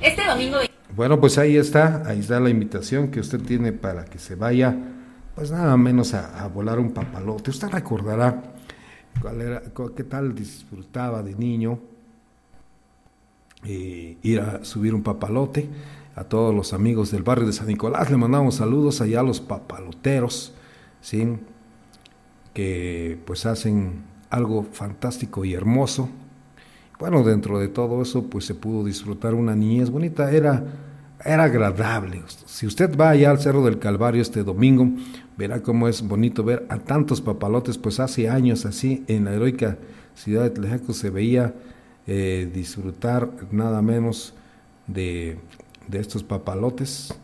K: Este domingo...
B: Bueno, pues ahí está, ahí está la invitación que usted tiene para que se vaya, pues nada menos a, volar un papalote. Usted recordará qué tal disfrutaba de niño eh, ir a subir un papalote a todos los amigos del barrio de San Nicolás. Le mandamos saludos allá a los papaloteros, ¿sí? que pues hacen algo fantástico y hermoso. Bueno, dentro de todo eso, pues se pudo disfrutar una niñez bonita, era, era agradable. Si usted va allá al Cerro del Calvario este domingo, verá cómo es bonito ver a tantos papalotes, pues hace años así en la heroica ciudad de Tlejaco se veía eh, disfrutar nada menos de de estos papalotes.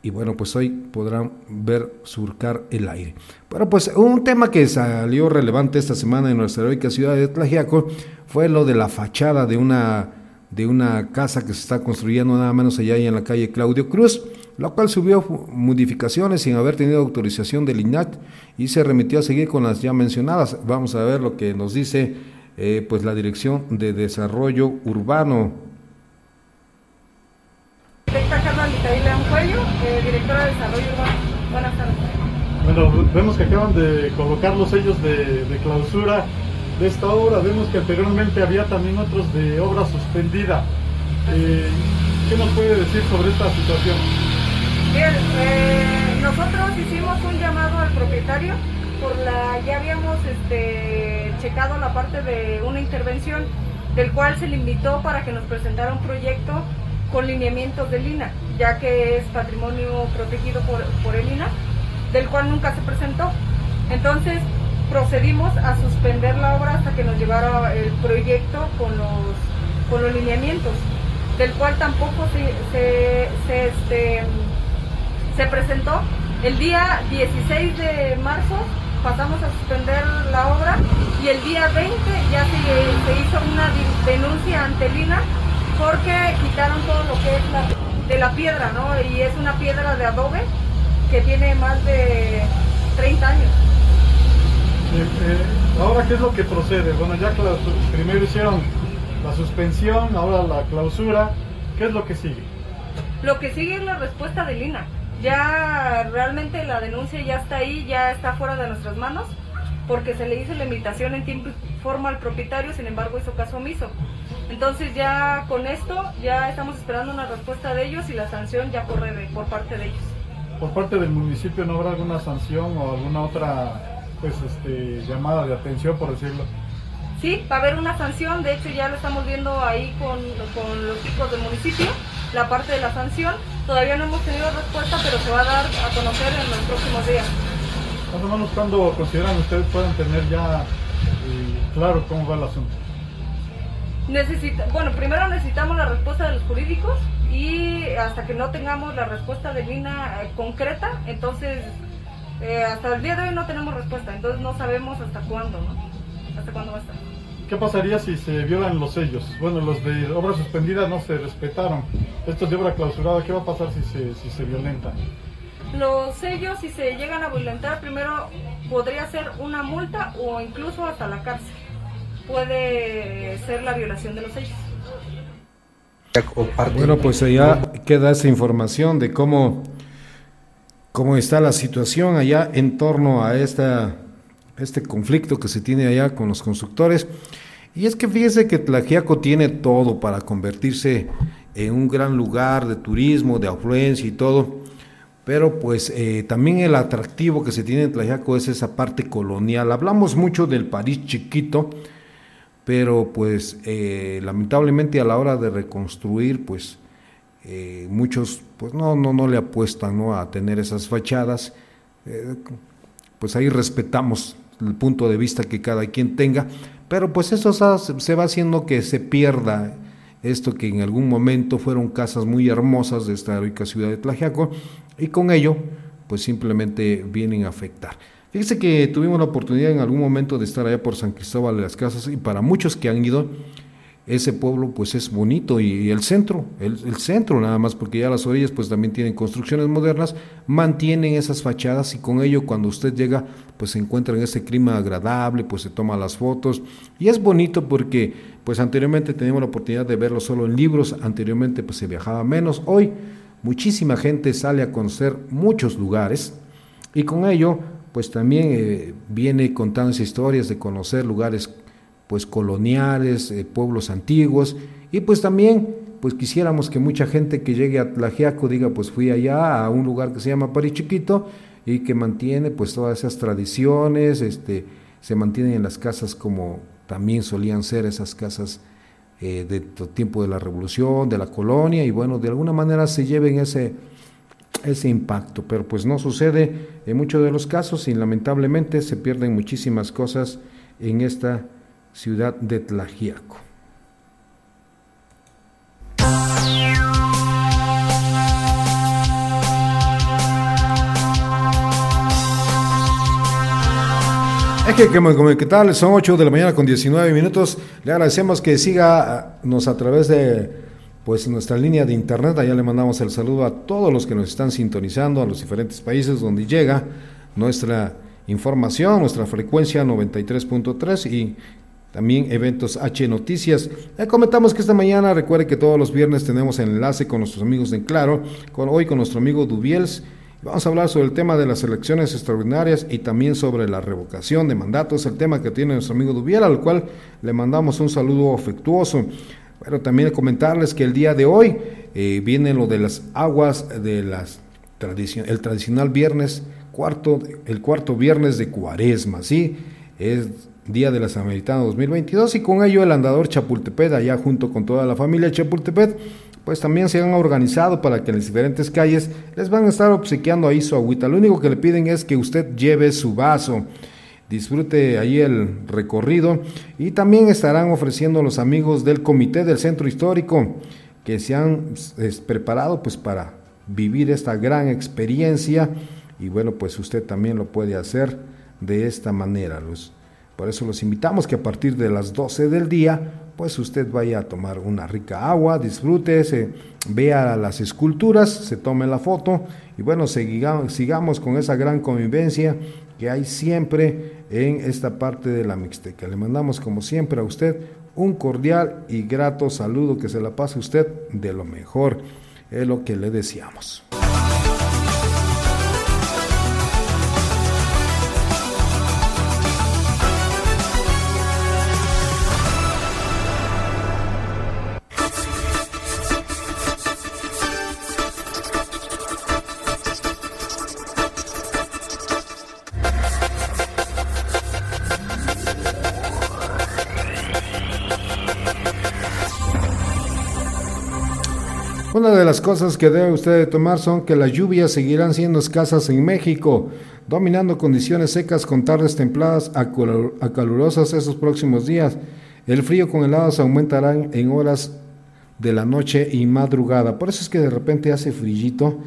B: Y bueno, pues hoy podrán ver surcar el aire. Bueno, pues un tema que salió relevante esta semana en nuestra heroica ciudad de Tlajiaco fue lo de la fachada de una, de una casa que se está construyendo nada menos allá en la calle Claudio Cruz, lo cual subió modificaciones sin haber tenido autorización del INAC y se remitió a seguir con las ya mencionadas. Vamos a ver lo que nos dice eh, pues la Dirección de Desarrollo Urbano
L: Cuello, eh, directora de Desarrollo Urbano. Buenas tardes.
M: Bueno, vemos que acaban de colocar los sellos de, clausura de esta obra. Vemos que anteriormente había también otros de obra suspendida. Eh, ¿Qué nos puede decir sobre esta situación?
L: Bien, eh, nosotros hicimos un llamado al propietario por la ya habíamos este, checado la parte de una intervención del cual se le invitó para que nos presentara un proyecto con lineamientos del INA, ya que es patrimonio protegido por, el INA, del cual nunca se presentó. Entonces procedimos a suspender la obra hasta que nos llevara el proyecto con los, con los lineamientos, del cual tampoco se, se, este, se presentó El día 16 de marzo pasamos a suspender la obra y el día 20 ya se, hizo una denuncia ante Lina porque quitaron todo lo que es de la piedra, ¿no? Y es una piedra de adobe que tiene más de 30 años.
M: Eh, ahora, ¿qué es lo que procede? Bueno, ya primero hicieron la suspensión, ahora la clausura, ¿qué es lo que sigue?
L: Lo que sigue es la respuesta de Lina. Ya realmente la denuncia ya está ahí, ya está fuera de nuestras manos, porque se le hizo la invitación en tiempo y forma al propietario, sin embargo hizo caso omiso. Entonces ya con esto ya estamos esperando una respuesta de ellos y la sanción ya corre por parte de ellos.
M: ¿Por parte del municipio no habrá alguna sanción o alguna otra pues este, llamada de atención, por decirlo?
L: Sí, va a haber una sanción, de hecho ya lo estamos viendo ahí con, con los chicos del municipio, la parte de la sanción. Todavía no hemos tenido respuesta, pero se va a dar a conocer en los próximos días.
M: Más o menos, ¿cuándo consideran ustedes pueden tener ya eh, claro cómo va el asunto?
L: Necesita, bueno, primero necesitamos la respuesta de los jurídicos y hasta que no tengamos la respuesta de Lina eh, concreta, entonces eh, hasta el día de hoy no tenemos respuesta, entonces no sabemos hasta cuándo, ¿no? Hasta cuándo va a estar.
M: ¿Qué pasaría si se violan los sellos? Bueno, los de obra suspendida no se respetaron. Estos de obra clausurada, ¿qué va a pasar si se, si se violentan?
L: Los sellos, si se llegan a violentar, primero podría ser una multa o incluso hasta la cárcel. Puede ser la violación de los sellos.
B: Bueno, pues allá queda esa información de cómo, cómo está la situación allá en torno a esta este conflicto que se tiene allá con los constructores. Y es que fíjese que Tlajiaco tiene todo para convertirse en un gran lugar de turismo, de afluencia y todo. Pero pues eh, también el atractivo que se tiene en Tlajiaco es esa parte colonial. Hablamos mucho del París chiquito, pero pues eh, lamentablemente a la hora de reconstruir, pues eh, muchos pues no, no, no le apuestan ¿no? a tener esas fachadas. pues ahí respetamos el punto de vista que cada quien tenga, pero pues eso se va haciendo que se pierda esto que en algún momento fueron casas muy hermosas de esta heroica ciudad de Tlajiaco y con ello pues simplemente vienen a afectar. Fíjese que tuvimos la oportunidad en algún momento de estar allá por San Cristóbal de las Casas y para muchos que han ido ese pueblo pues es bonito y, el centro, el, centro nada más, porque ya las orillas pues también tienen construcciones modernas, mantienen esas fachadas y con ello cuando usted llega pues se encuentra en ese clima agradable, pues se toma las fotos. Y es bonito porque pues anteriormente teníamos la oportunidad de verlo solo en libros, anteriormente pues se viajaba menos, hoy muchísima gente sale a conocer muchos lugares y con ello pues también eh, viene contando historias de conocer lugares pues coloniales, eh, pueblos antiguos, y pues también pues quisiéramos que mucha gente que llegue a Tlajiaco diga pues fui allá a un lugar que se llama Chiquito y que mantiene pues todas esas tradiciones, este, se mantienen en las casas como también solían ser esas casas eh, de tiempo de la revolución, de la colonia, y bueno, de alguna manera se lleven ese, ese impacto, pero pues no sucede en muchos de los casos y lamentablemente se pierden muchísimas cosas en esta ciudad de Tlajiaco. Es que, ¿qué tal? Son 8 de la mañana con 19 minutos. Le agradecemos que siga nos a través de pues nuestra línea de internet. Allá le mandamos el saludo a todos los que nos están sintonizando, a los diferentes países donde llega nuestra información, nuestra frecuencia 93.3 y también eventos H Noticias. Le comentamos que esta mañana, recuerde que todos los viernes tenemos enlace con nuestros amigos de Claro, con, hoy con nuestro amigo Dubiels. Vamos a hablar sobre el tema de las elecciones extraordinarias y también sobre la revocación de mandatos, el tema que tiene nuestro amigo Dubiel, al cual le mandamos un saludo afectuoso. Pero también comentarles que el día de hoy eh, viene lo de las aguas de las el tradicional viernes, cuarto, el cuarto viernes de cuaresma, ¿sí? Es Día de la Samaritana 2022 y con ello el andador Chapultepec, allá junto con toda la familia Chapultepec, pues también se han organizado para que en las diferentes calles les van a estar obsequiando ahí su agüita. Lo único que le piden es que usted lleve su vaso, disfrute ahí el recorrido y también estarán ofreciendo los amigos del comité del centro histórico que se han preparado pues para vivir esta gran experiencia y bueno, pues usted también lo puede hacer de esta manera. Los, por eso los invitamos que a partir de las 12 del día, pues usted vaya a tomar una rica agua, disfrute, se, vea las esculturas, se tome la foto y bueno, sigamos, sigamos con esa gran convivencia que hay siempre en esta parte de la Mixteca. Le mandamos como siempre a usted un cordial y grato saludo, que se la pase usted de lo mejor, es lo que le deseamos. Cosas que debe usted tomar son que las lluvias seguirán siendo escasas en México, dominando condiciones secas con tardes templadas a, calurosas esos próximos días. El frío con heladas aumentarán en horas de la noche y madrugada. Por eso es que de repente hace frillito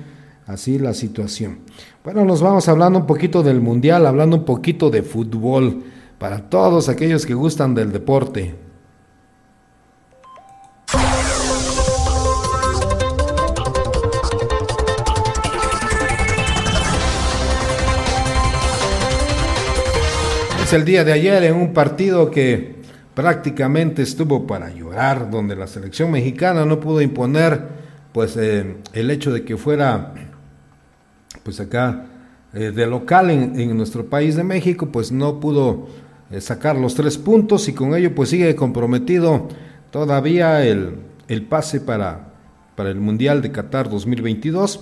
B: así la situación. Bueno, nos vamos hablando un poquito del mundial, hablando un poquito de fútbol para todos aquellos que gustan del deporte. El día de ayer en un partido que prácticamente estuvo para llorar, donde la selección mexicana no pudo imponer pues eh, el hecho de que fuera pues acá eh, de local en, nuestro país de México, pues no pudo eh, sacar los tres puntos y con ello pues sigue comprometido todavía el, el pase para, para el Mundial de Qatar 2022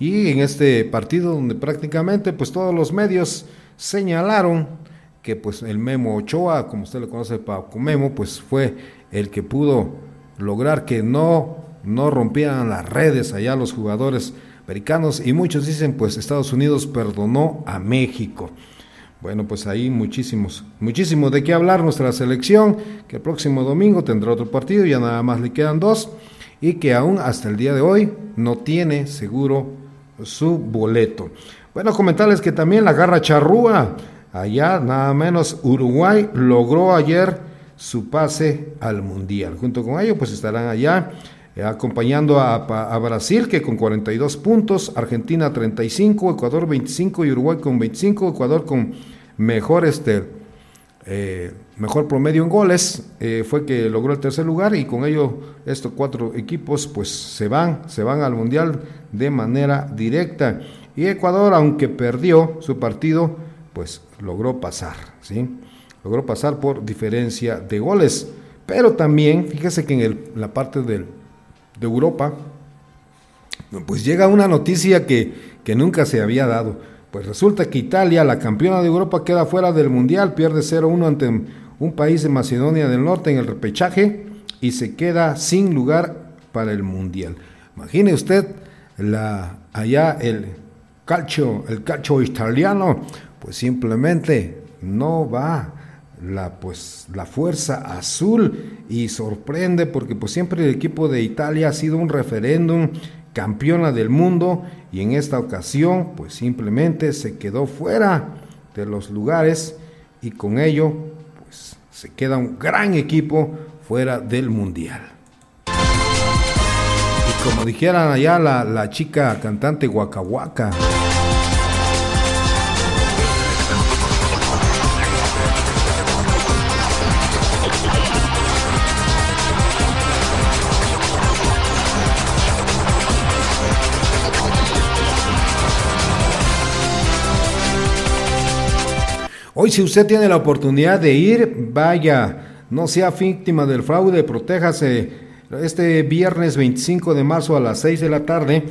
B: y en este partido donde prácticamente pues todos los medios señalaron que pues el Memo Ochoa, como usted lo conoce, Paco Memo, pues fue el que pudo lograr que no, no rompieran las redes allá los jugadores americanos y muchos dicen pues Estados Unidos perdonó a México. Bueno, pues ahí muchísimos, muchísimo de qué hablar nuestra selección, que el próximo domingo tendrá otro partido, ya nada más le quedan dos, y que aún hasta el día de hoy no tiene seguro su boleto. Bueno, comentarles que también la garra charrúa Allá, nada menos, Uruguay logró ayer su pase al Mundial. Junto con ello, pues estarán allá eh, acompañando a, Brasil, que con 42 puntos, Argentina 35, Ecuador 25 y Uruguay con 25, Ecuador con mejor, este, eh, mejor promedio en goles, eh, fue que logró el tercer lugar y con ello estos cuatro equipos pues se van, se van al Mundial de manera directa. Y Ecuador, aunque perdió su partido, pues logró pasar, ¿sí? Logró pasar por diferencia de goles. Pero también, fíjese que en la parte de Europa, pues llega una noticia que, nunca se había dado. Pues resulta que Italia, la campeona de Europa, queda fuera del Mundial, pierde 0-1 ante un país de Macedonia del Norte en el repechaje y se queda sin lugar para el Mundial. Imagine usted allá el calcio, el calcio italiano, pues simplemente no va la pues la fuerza azul y sorprende porque pues siempre el equipo de Italia ha sido un referéndum campeona del mundo y en esta ocasión pues simplemente se quedó fuera de los lugares y con ello pues se queda un gran equipo fuera del mundial. Y como dijeran allá la, la chica cantante Waka Hoy si usted tiene la oportunidad de ir, vaya, no sea víctima del fraude, protéjase. Este viernes 25 de marzo a las 6 de la tarde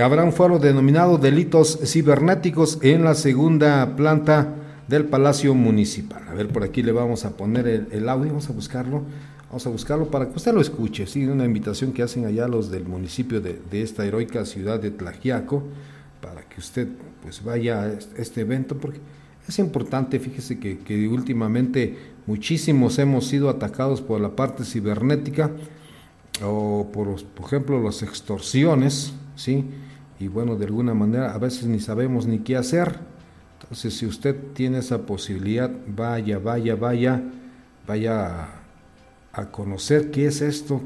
B: habrá un foro denominado Delitos Cibernéticos en la segunda planta del Palacio Municipal. A ver, por aquí le vamos a poner el, audio, vamos a buscarlo. Vamos a buscarlo para que usted lo escuche. Sí, una invitación que hacen allá los del municipio de, esta heroica ciudad de Tlajiaco para que usted pues vaya a este evento porque es importante, fíjese que, últimamente muchísimos hemos sido atacados por la parte cibernética o por, por ejemplo, las extorsiones, ¿sí? y bueno, de alguna manera a veces ni sabemos ni qué hacer. Entonces, si usted tiene esa posibilidad, vaya, vaya, vaya, vaya a, conocer qué es esto,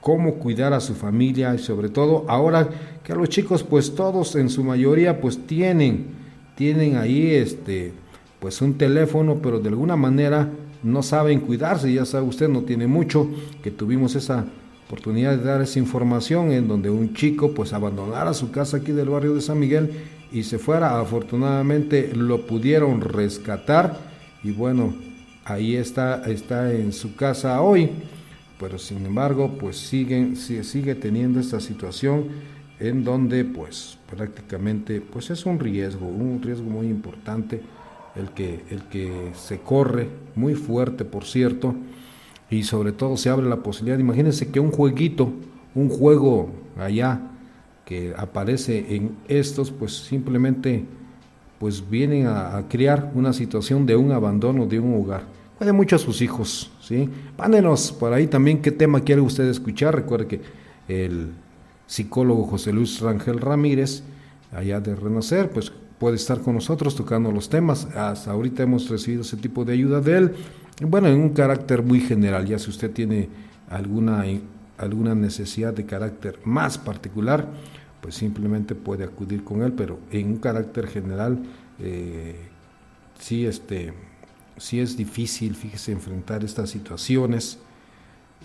B: cómo cuidar a su familia y sobre todo ahora que a los chicos pues todos en su mayoría pues tienen tienen ahí este pues un teléfono pero de alguna manera no saben cuidarse ya sabe usted no tiene mucho que tuvimos esa oportunidad de dar esa información en donde un chico pues abandonara su casa aquí del barrio de San Miguel y se fuera. Afortunadamente lo pudieron rescatar y bueno, ahí está, está en su casa hoy. Pero sin embargo, pues siguen, sigue teniendo esta situación en donde pues prácticamente pues es un riesgo, un riesgo muy importante el que, el que se corre, muy fuerte por cierto, y sobre todo se abre la posibilidad, imagínense que un jueguito, un juego allá que aparece en estos, pues simplemente pues vienen a, crear una situación de un abandono de un hogar. Cuide mucho a sus hijos, ¿sí? Pándenos por ahí también qué tema quiere usted escuchar. Recuerde que el psicólogo José Luis Rangel Ramírez, allá de Renacer, pues puede estar con nosotros tocando los temas. Hasta ahorita hemos recibido ese tipo de ayuda de él. Bueno, en un carácter muy general, ya si usted tiene alguna, alguna necesidad de carácter más particular, pues simplemente puede acudir con él, pero en un carácter general eh, sí, este, sí es difícil, fíjese, enfrentar estas situaciones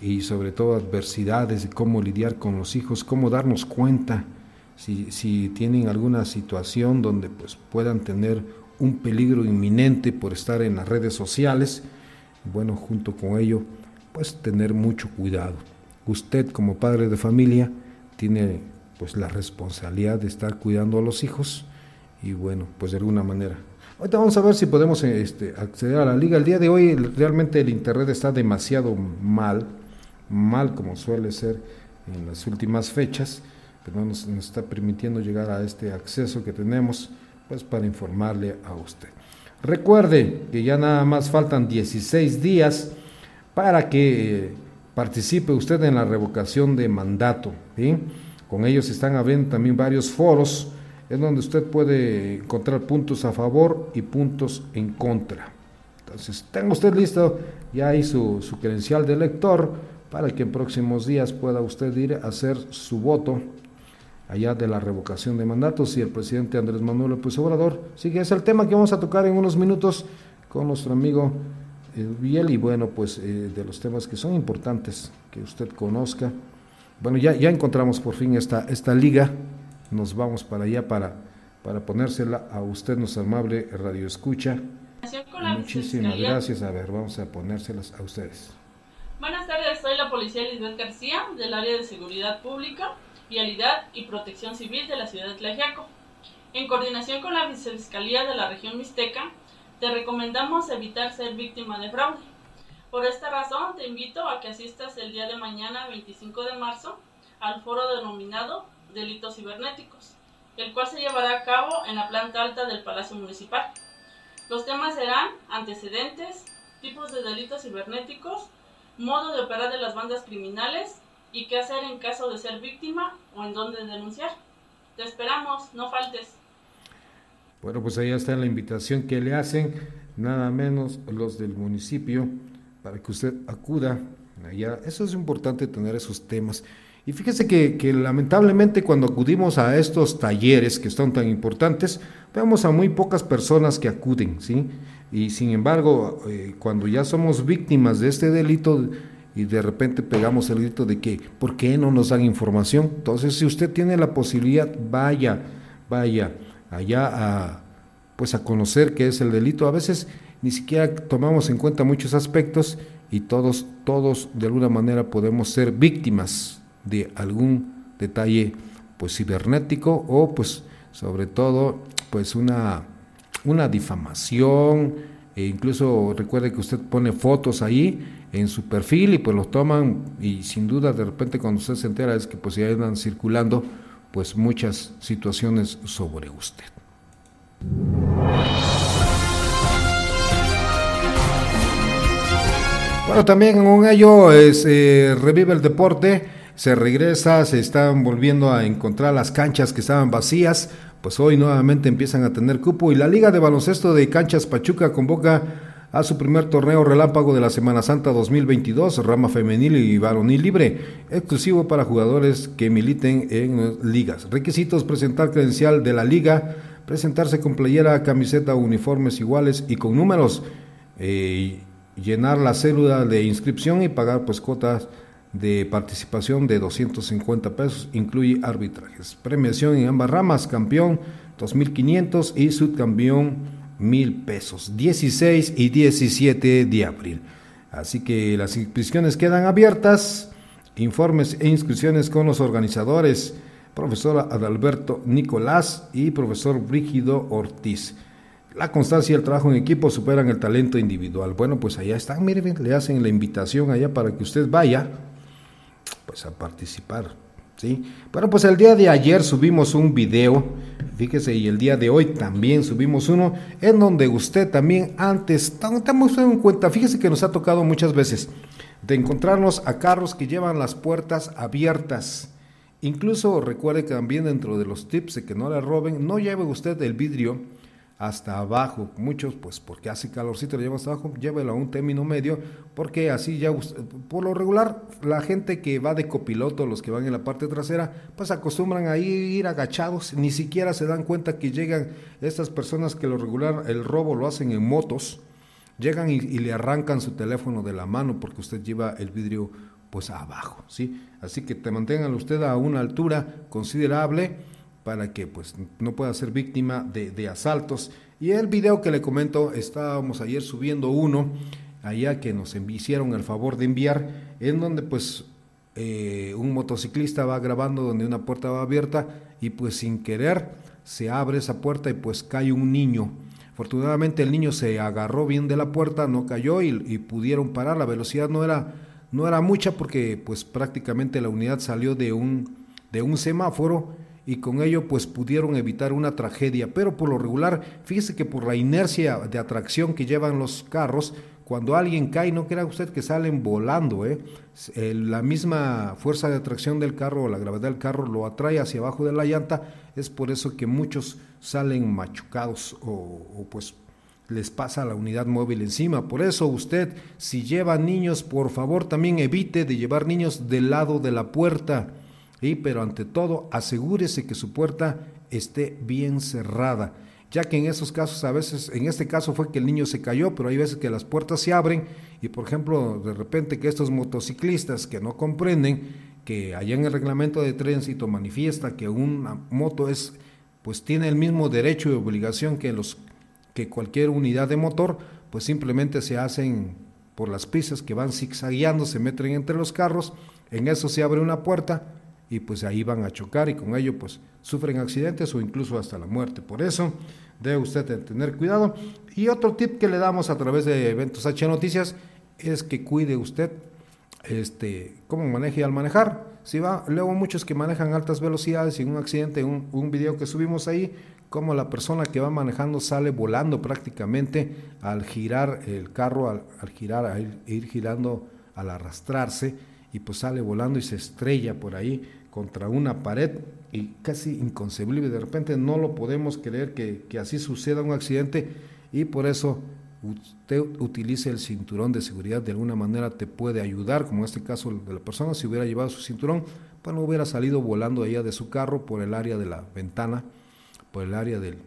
B: y sobre todo adversidades de cómo lidiar con los hijos, cómo darnos cuenta si, si tienen alguna situación donde pues puedan tener un peligro inminente por estar en las redes sociales, bueno, junto con ello, pues tener mucho cuidado. Usted como padre de familia tiene pues la responsabilidad de estar cuidando a los hijos y bueno, pues de alguna manera. Ahorita vamos a ver si podemos este, acceder a la liga. El día de hoy realmente el internet está demasiado mal, mal como suele ser en las últimas fechas, pero no nos, está permitiendo llegar a este acceso que tenemos pues para informarle a usted. Recuerde que ya nada más faltan 16 días para que participe usted en la revocación de mandato. Con ellos están abriendo también varios foros en donde usted puede encontrar puntos a favor y puntos en contra. Entonces, tenga usted listo ya ahí su, su credencial de elector para que en próximos días pueda usted ir a hacer su voto allá de la revocación de mandatos y el presidente Andrés Manuel López Obrador. Sí que es el tema que vamos a tocar en unos minutos con nuestro amigo eh, Biel y bueno, pues eh, de los temas que son importantes que usted conozca. Bueno, ya, ya encontramos por fin esta, esta liga, nos vamos para allá para, para ponérsela a usted, nuestro amable radio escucha. Muchísimas gracias, a ver, vamos a ponérselas a ustedes.
N: Buenas tardes, soy la policía Lisbeth García del área de seguridad pública Vialidad y Protección Civil de la ciudad de Tlajiaco. En coordinación con la Vicefiscalía de la región Mixteca, te recomendamos evitar ser víctima de fraude. Por esta razón, te invito a que asistas el día de mañana, 25 de marzo, al foro denominado Delitos Cibernéticos, el cual se llevará a cabo en la planta alta del Palacio Municipal. Los temas serán antecedentes, tipos de delitos cibernéticos, modo de operar de las bandas criminales y qué hacer en caso de ser víctima o en dónde denunciar. Te esperamos, no faltes.
B: Bueno, pues ahí está la invitación que le hacen, nada menos los del municipio, para que usted acuda allá. Eso es importante tener esos temas. Y fíjese que, que, lamentablemente cuando acudimos a estos talleres que son tan importantes, vemos a muy pocas personas que acuden, ¿sí? Y sin embargo, eh, cuando ya somos víctimas de este delito, y de repente pegamos el grito de que, ¿por qué no nos dan información? Entonces, si usted tiene la posibilidad, vaya, vaya allá a, pues a conocer qué es el delito. A veces ni siquiera tomamos en cuenta muchos aspectos y todos, todos de alguna manera podemos ser víctimas de algún detalle pues cibernético o pues sobre todo pues una, una difamación e incluso recuerde que usted pone fotos ahí en su perfil y pues los toman y sin duda de repente cuando usted se entera es que pues ya andan circulando pues muchas situaciones sobre usted. Bueno, también en un eh, revive el deporte. se regresa, se están volviendo a encontrar las canchas que estaban vacías, pues hoy nuevamente empiezan a tener cupo y la Liga de Baloncesto de Canchas Pachuca convoca a su primer torneo relámpago de la Semana Santa 2022, rama femenil y varonil libre, exclusivo para jugadores que militen en ligas. Requisitos, presentar credencial de la liga, presentarse con playera, camiseta, uniformes iguales y con números, eh, llenar la célula de inscripción y pagar pues de participación de 250 pesos, incluye arbitrajes. Premiación en ambas ramas, campeón 2.500 y subcampeón mil pesos, 16 y 17 de abril. Así que las inscripciones quedan abiertas. Informes e inscripciones con los organizadores, profesor Adalberto Nicolás y profesor Brígido Ortiz. La constancia y el trabajo en equipo superan el talento individual. Bueno, pues allá están, miren, le hacen la invitación allá para que usted vaya pues a participar. ¿sí? Bueno, pues el día de ayer subimos un video, fíjese, y el día de hoy también subimos uno, en donde usted también antes, estamos en cuenta, fíjese que nos ha tocado muchas veces, de encontrarnos a carros que llevan las puertas abiertas. Incluso recuerde que también dentro de los tips de que no le roben, no lleve usted el vidrio hasta abajo. Muchos, pues porque hace calorcito, lo llevan hasta abajo, llévelo a un término medio, porque así ya, por lo regular, la gente que va de copiloto, los que van en la parte trasera, pues acostumbran a ir, agachados, ni siquiera se dan cuenta que llegan estas personas que lo regular, el robo lo hacen en motos, llegan y, y le arrancan su teléfono de la mano porque usted lleva el vidrio pues abajo, ¿sí? Así que te mantengan usted a una altura considerable para que pues no pueda ser víctima de, asaltos. Y el video que le comento, estábamos ayer subiendo uno, allá que nos hicieron el favor de enviar, en donde pues eh, un motociclista va grabando donde una puerta va abierta y pues sin querer se abre esa puerta y pues cae un niño. Afortunadamente el niño se agarró bien de la puerta, no cayó y, y, pudieron parar. La velocidad no era, no era mucha porque pues prácticamente la unidad salió de un, de un semáforo y con ello pues pudieron evitar una tragedia. Pero por lo regular, fíjese que por la inercia de atracción que llevan los carros, cuando alguien cae, no crea usted que salen volando, ¿eh? la misma fuerza de atracción del carro o la gravedad del carro lo atrae hacia abajo de la llanta, es por eso que muchos salen machucados o, pues les pasa la unidad móvil encima. Por eso usted, si lleva niños, por favor también evite de llevar niños del lado de la puerta pero ante todo asegúrese que su puerta esté bien cerrada, ya que en esos casos a veces, en este caso fue que el niño se cayó, pero hay veces que las puertas se abren y por ejemplo de repente que estos motociclistas que no comprenden que allá en el reglamento de tránsito manifiesta que una moto es pues tiene el mismo derecho y obligación que los que cualquier unidad de motor, pues simplemente se hacen por las pistas que van zigzagueando, se meten entre los carros, en eso se abre una puerta, y pues ahí van a chocar y con ello pues sufren accidentes o incluso hasta la muerte. Por eso debe usted tener cuidado. Y otro tip que le damos a través de Eventos H Noticias es que cuide usted este, cómo maneje al manejar. Si va, luego muchos que manejan altas velocidades y en un accidente, un, un video que subimos ahí, como la persona que va manejando sale volando prácticamente al girar el carro, al, girar, a ir girando, al arrastrarse, y pues sale volando y se estrella por ahí contra una pared y casi inconcebible. De repente no lo podemos creer que, así suceda un accidente y por eso usted utilice el cinturón de seguridad de alguna manera te puede ayudar, como en este caso de la persona, si hubiera llevado su cinturón, pues no hubiera salido volando allá de su carro por el área de la ventana, por el área del,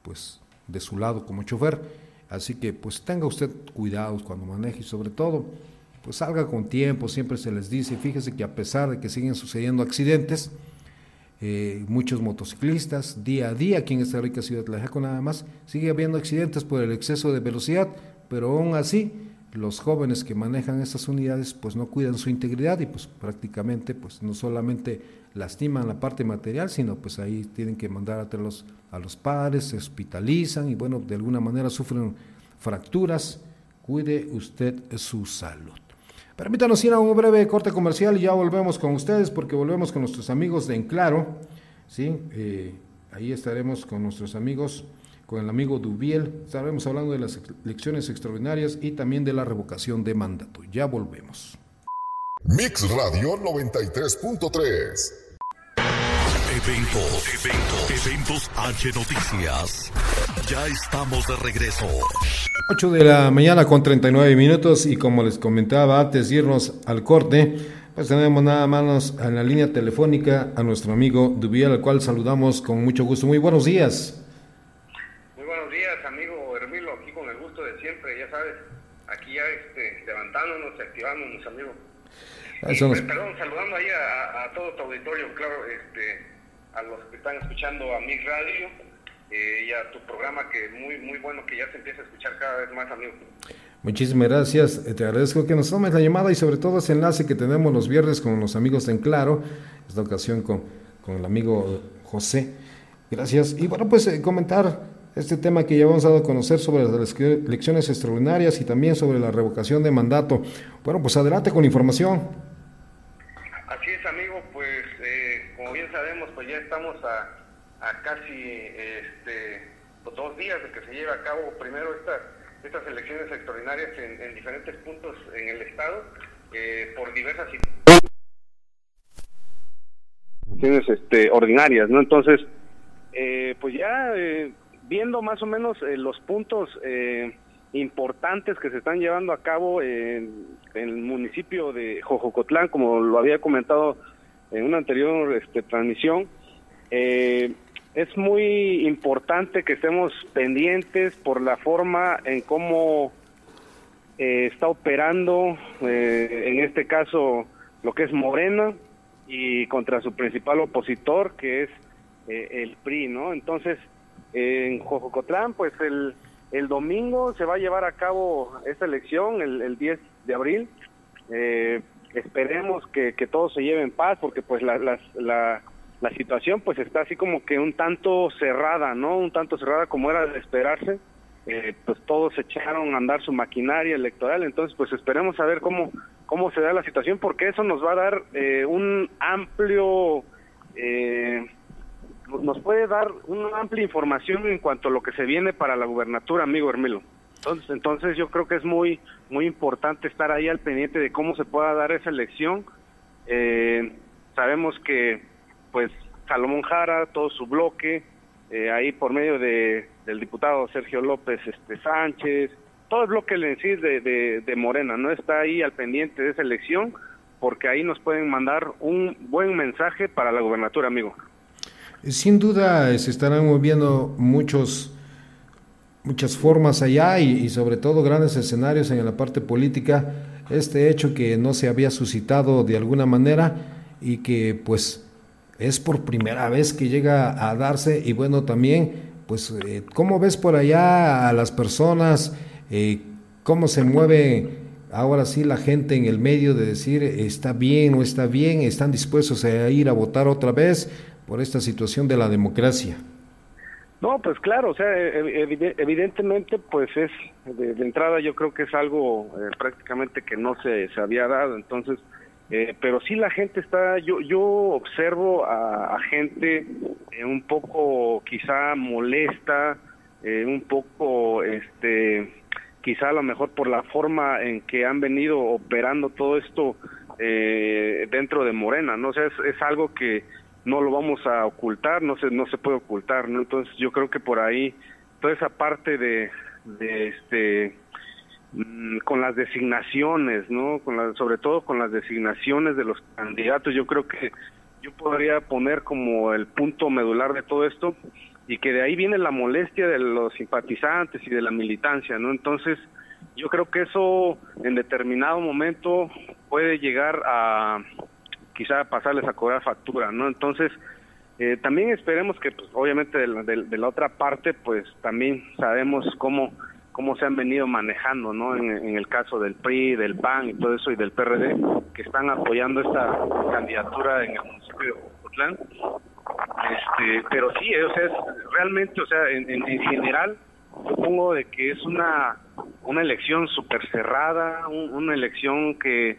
B: pues, de su lado como chofer. Así que pues tenga usted cuidados cuando maneje y sobre todo pues salga con tiempo, siempre se les dice, fíjese que a pesar de que siguen sucediendo accidentes, eh, muchos motociclistas, día a día aquí en esta rica ciudad de Jaco nada más, sigue habiendo accidentes por el exceso de velocidad, pero aún así los jóvenes que manejan estas unidades pues no cuidan su integridad y pues prácticamente pues no solamente lastiman la parte material, sino pues ahí tienen que mandar a los, a los padres, se hospitalizan y bueno, de alguna manera sufren fracturas, cuide usted su salud. Permítanos ir a un breve corte comercial y ya volvemos con ustedes porque volvemos con nuestros amigos de Enclaro. ¿sí? Eh, ahí estaremos con nuestros amigos, con el amigo Dubiel. Estaremos hablando de las elecciones extraordinarias y también de la revocación de mandato. Ya volvemos.
J: Mix Radio 93.3.
A: Eventos, eventos, eventos H Noticias. Ya estamos de regreso.
B: 8 de la mañana con 39 minutos y como les comentaba antes de irnos al corte, pues tenemos nada más en la línea telefónica a nuestro amigo Dubiel, al cual saludamos con mucho gusto. Muy buenos días.
O: Muy buenos días, amigo Hermilo, aquí con el gusto de siempre, ya sabes, aquí ya este, levantándonos, activándonos, amigo.
B: Eso nos-
O: pues, perdón, saludando ahí a, a todo tu auditorio, claro, este, a los que están escuchando a Mix Radio eh, y a tu programa que muy muy bueno que ya se empieza a escuchar cada vez más, amigo.
B: Muchísimas gracias, eh, te agradezco que nos tomes la llamada y sobre todo ese enlace que tenemos los viernes con los amigos de En Claro, esta ocasión con, con el amigo José. Gracias. Y bueno, pues eh, comentar este tema que ya hemos dado a conocer sobre las ele- elecciones extraordinarias y también sobre la revocación de mandato. Bueno, pues adelante con información.
O: Así es, amigo, pues eh, como bien sabemos, pues ya estamos a, a casi este, dos días de que se lleve a cabo primero estas estas elecciones extraordinarias en, en diferentes puntos en el estado eh, por diversas situaciones este, ordinarias, ¿no? Entonces, eh, pues ya eh, viendo más o menos eh, los puntos eh, importantes que se están llevando a cabo en, en el municipio de Jojocotlán, como lo había comentado en una anterior este, transmisión, eh, es muy importante que estemos pendientes por la forma en cómo eh, está operando, eh, en este caso, lo que es Morena y contra su principal opositor, que es eh, el PRI, ¿no? Entonces, en Jojocotlán, pues el, el domingo se va a llevar a cabo esta elección, el, el 10 de abril. Eh, esperemos que, que todo se lleve en paz, porque pues la, las- la, la situación pues está así como que un tanto cerrada, ¿no? Un tanto cerrada como era de esperarse. Eh, pues todos echaron a andar su maquinaria electoral, entonces pues esperemos a ver cómo, cómo se da la situación, porque eso nos va a dar eh, un amplio, eh, nos puede dar una amplia información en cuanto a lo que se viene para la gubernatura, amigo Hermelo. Entonces, entonces yo creo que es muy, muy importante estar ahí al pendiente de cómo se pueda dar esa elección. Eh, sabemos que, pues, Salomón Jara, todo su bloque, eh, ahí por medio de, del diputado Sergio López este, Sánchez, todo el bloque en sí de, de, Morena, ¿no? Está ahí al pendiente de esa elección, porque ahí nos pueden mandar un buen mensaje para la gubernatura, amigo.
B: Sin duda eh, se estarán moviendo muchos, muchas formas allá y, y sobre todo grandes escenarios en la parte política. Este hecho que no se había suscitado de alguna manera y que pues es por primera vez que llega a darse y bueno también pues eh, cómo ves por allá a las personas, Eh, cómo se mueve ahora sí la gente en el medio de decir está bien o está bien, están dispuestos a ir a votar otra vez por esta situación de la democracia.
O: No, pues claro, o sea, ev- evi- evidentemente, pues es, de, entrada yo creo que es algo eh, prácticamente que no se, se había dado, entonces, eh, pero sí la gente está, yo, yo observo a, gente eh, un poco quizá molesta, eh, un poco, este, quizá a lo mejor por la forma en que han venido operando todo esto eh, dentro de Morena, ¿no? O sea, es algo que no lo vamos a ocultar, no se no se puede ocultar, ¿no? Entonces yo creo que por ahí toda esa parte de, este mm, con las designaciones, ¿no? Con la- sobre todo con las designaciones de los candidatos, yo creo que yo podría poner como el punto medular de todo esto y que de ahí viene la molestia de los simpatizantes y de la militancia, ¿no? Entonces, yo creo que eso en determinado momento puede llegar a quizá pasarles a cobrar factura, ¿no? Entonces, eh, también esperemos que, pues, obviamente, de la, de- de la otra parte, pues, también sabemos cómo cómo se han venido manejando, ¿no? En, el caso del PRI, del PAN y todo eso, y del PRD, que están apoyando esta candidatura en el municipio de Ocotlán. Este, pero sí, eh, o sea, es realmente, o sea, en, en- en general, supongo de que es una, una elección súper cerrada, un- una elección que,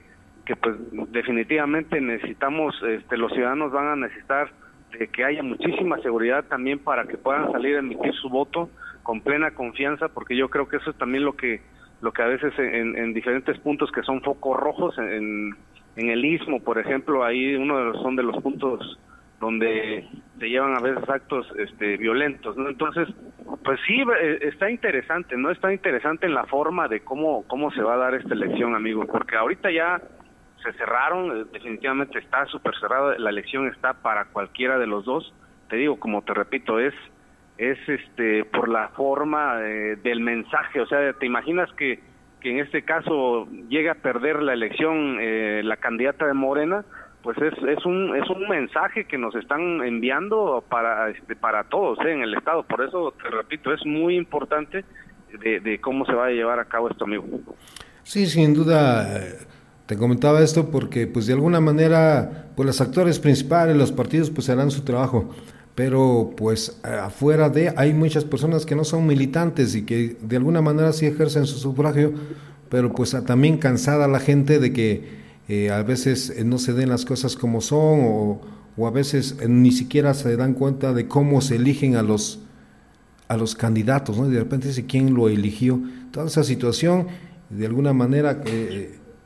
O: que pues definitivamente necesitamos, este, los ciudadanos van a necesitar de que haya muchísima seguridad también para que puedan salir a emitir su voto con plena confianza, porque yo creo que eso es también lo que lo que a veces en, en diferentes puntos que son focos rojos en, en el istmo, por ejemplo, ahí uno de los, son de los puntos donde se llevan a veces actos este, violentos, ¿no? Entonces, pues sí, eh, está interesante, ¿no? Está interesante en la forma de cómo, cómo se va a dar esta elección, amigos, porque ahorita ya se cerraron, eh, definitivamente está súper cerrada, la elección está para cualquiera de los dos, te digo, como te repito, es es este por la forma eh, del mensaje, o sea, te imaginas que, que en este caso llega a perder la elección la candidata de Morena, pues es, es un es un mensaje que nos están enviando para este, para todos ¿eh? en el estado por eso te repito es muy importante de, cómo se va a llevar a cabo esto amigo
B: sí sin duda te comentaba esto porque pues de alguna manera pues los actores principales los partidos pues harán su trabajo pero pues afuera de hay muchas personas que no son militantes y que de alguna manera sí ejercen su sufragio pero pues también cansada la gente de que eh, a veces eh, no se den las cosas como son o, a veces eh, ni siquiera se dan cuenta de cómo se eligen a los, a los candidatos, ¿no? de repente dice quién lo eligió. Toda esa situación, de alguna manera,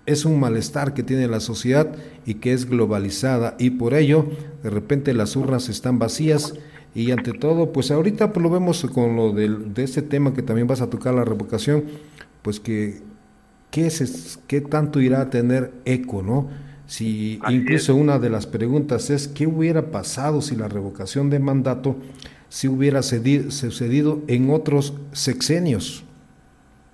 B: es un malestar que tiene la sociedad y que es globalizada y por ello, de repente las urnas están vacías y ante todo, pues ahorita pues lo vemos con lo de, de este tema que también vas a tocar, la revocación, pues que ¿qué, es, qué tanto irá a tener eco, no? Si incluso una de las preguntas es qué hubiera pasado si la revocación de mandato si hubiera sucedido en otros sexenios.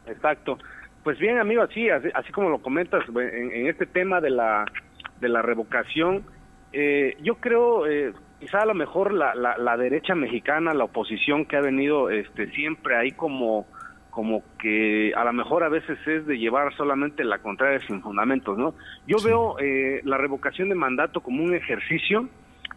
O: Exacto. Pues bien, amigo, así, así, como lo comentas, en, este tema de la, de la revocación, eh, yo creo, eh, quizá a lo mejor la, la, la, derecha mexicana, la oposición que ha venido este, siempre ahí como como que a lo mejor a veces es de llevar solamente la contraria sin fundamentos, ¿no? Yo veo eh, la revocación de mandato como un ejercicio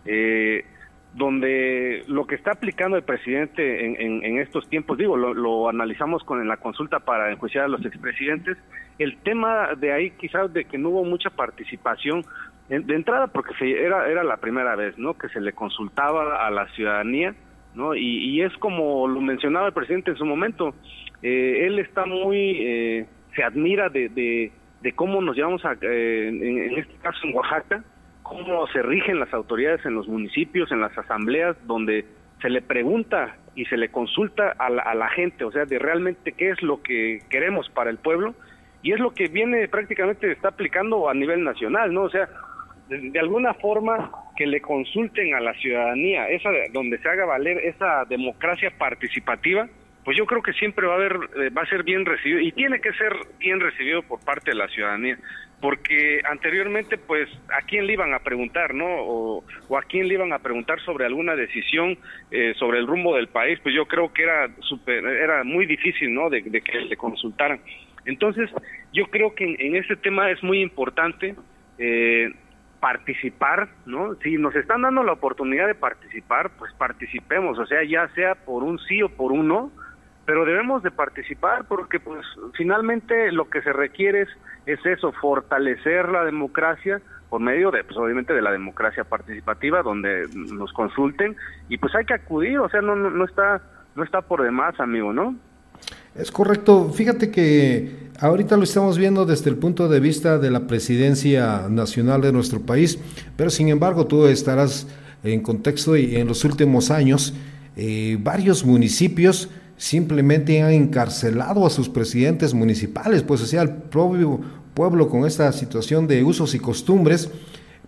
O: eh, donde lo que está aplicando el presidente en, estos tiempos, digo, lo, analizamos con la consulta para enjuiciar a los expresidentes, el tema de ahí quizás de que no hubo mucha participación de entrada porque era, era la primera vez, ¿no? Que se le consultaba a la ciudadanía, ¿no? Y, y es como lo mencionaba el presidente en su momento, eh, él está muy, eh, se admira de, de, cómo nos llevamos a, eh, en, este caso en Oaxaca, cómo se rigen las autoridades en los municipios, en las asambleas, donde se le pregunta y se le consulta a la, a la gente, o sea, de realmente qué es lo que queremos para el pueblo, y es lo que viene prácticamente, está aplicando a nivel nacional, ¿no? O sea, de, alguna forma que le consulten a la ciudadanía, esa donde se haga valer esa democracia participativa, pues yo creo que siempre va a haber, eh, va a ser bien recibido y tiene que ser bien recibido por parte de la ciudadanía, porque anteriormente, pues, ¿a quién le iban a preguntar, no? O, a quién le iban a preguntar sobre alguna decisión eh, sobre el rumbo del país, pues yo creo que era super, era muy difícil, ¿no? De, que le consultaran. Entonces, yo creo que en, en este tema es muy importante eh, participar, ¿no? Si nos están dando la oportunidad de participar, pues participemos, o sea, ya sea por un sí o por un no, pero debemos de participar porque pues finalmente lo que se requiere es, eso, fortalecer la democracia por medio de, pues obviamente de la democracia participativa, donde nos consulten y pues hay que acudir, o sea, no, no, no está, no está por demás, amigo, ¿no?
B: Es correcto. Fíjate que ahorita lo estamos viendo desde el punto de vista de la presidencia nacional de nuestro país, pero sin embargo tú estarás en contexto y en los últimos años eh, varios municipios simplemente han encarcelado a sus presidentes municipales, pues o sea, el propio pueblo con esta situación de usos y costumbres,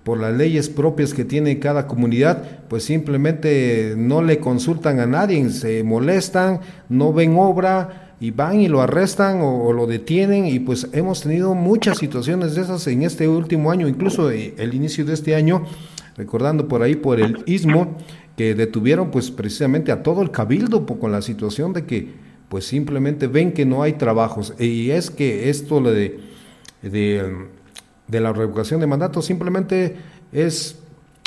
B: por las leyes propias que tiene cada comunidad, pues simplemente no le consultan a nadie, se molestan, no ven obra y van y lo arrestan o, lo detienen y pues hemos tenido muchas situaciones de esas en este último año, incluso eh, el inicio de este año, recordando por ahí por el istmo, que detuvieron pues precisamente a todo el cabildo con la situación de que pues simplemente ven que no hay trabajos. Y es que esto de, de, de la revocación de mandato simplemente es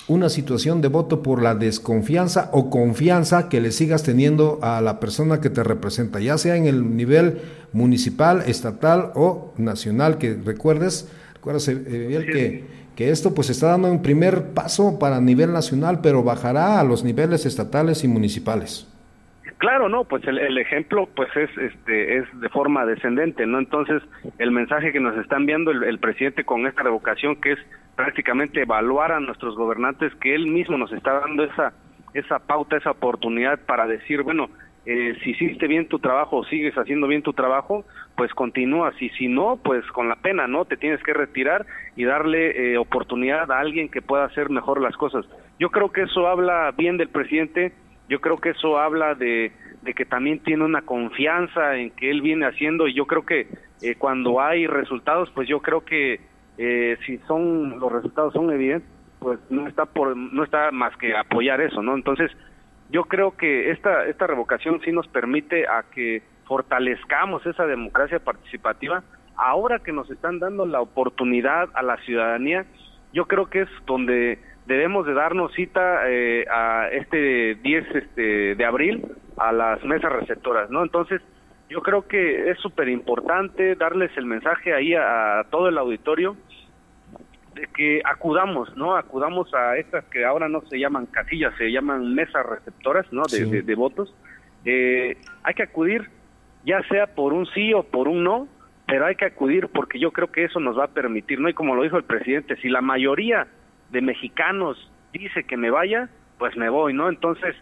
B: una situación de voto por la desconfianza o confianza que le sigas teniendo a la persona que te representa, ya sea en el nivel municipal, estatal o nacional, que recuerdes, recuerdas eh, que que esto pues está dando un primer paso para nivel nacional, pero bajará a los niveles estatales y municipales.
O: Claro, no, pues el, ejemplo pues es este es de forma descendente, ¿no? Entonces, el mensaje que nos está enviando el, presidente con esta revocación que es prácticamente evaluar a nuestros gobernantes que él mismo nos está dando esa esa pauta, esa oportunidad para decir, bueno, eh, si hiciste bien tu trabajo sigues haciendo bien tu trabajo, pues continúas y si no, pues con la pena, ¿no? Te tienes que retirar y darle eh, oportunidad a alguien que pueda hacer mejor las cosas. Yo creo que eso habla bien del presidente, yo creo que eso habla de, de que también tiene una confianza en que él viene haciendo y yo creo que eh, cuando hay resultados, pues yo creo que eh, si son los resultados son evidentes, pues no está por no está más que apoyar eso, ¿no? Entonces, yo creo que esta, esta revocación sí nos permite a que fortalezcamos esa democracia participativa. Ahora que nos están dando la oportunidad a la ciudadanía, yo creo que es donde debemos de darnos cita eh, a este 10 este, de abril a las mesas receptoras, ¿no? Entonces, yo creo que es súper importante darles el mensaje ahí a todo el auditorio que acudamos, ¿no? Acudamos a estas que ahora no se llaman casillas, se llaman mesas receptoras, ¿no? De, de, votos. Eh, hay que acudir, ya sea por un sí o por un no, pero hay que acudir porque yo creo que eso nos va a permitir, ¿no? Y como lo dijo el presidente, si la mayoría de mexicanos dice que me vaya, pues me voy, ¿no? Entonces,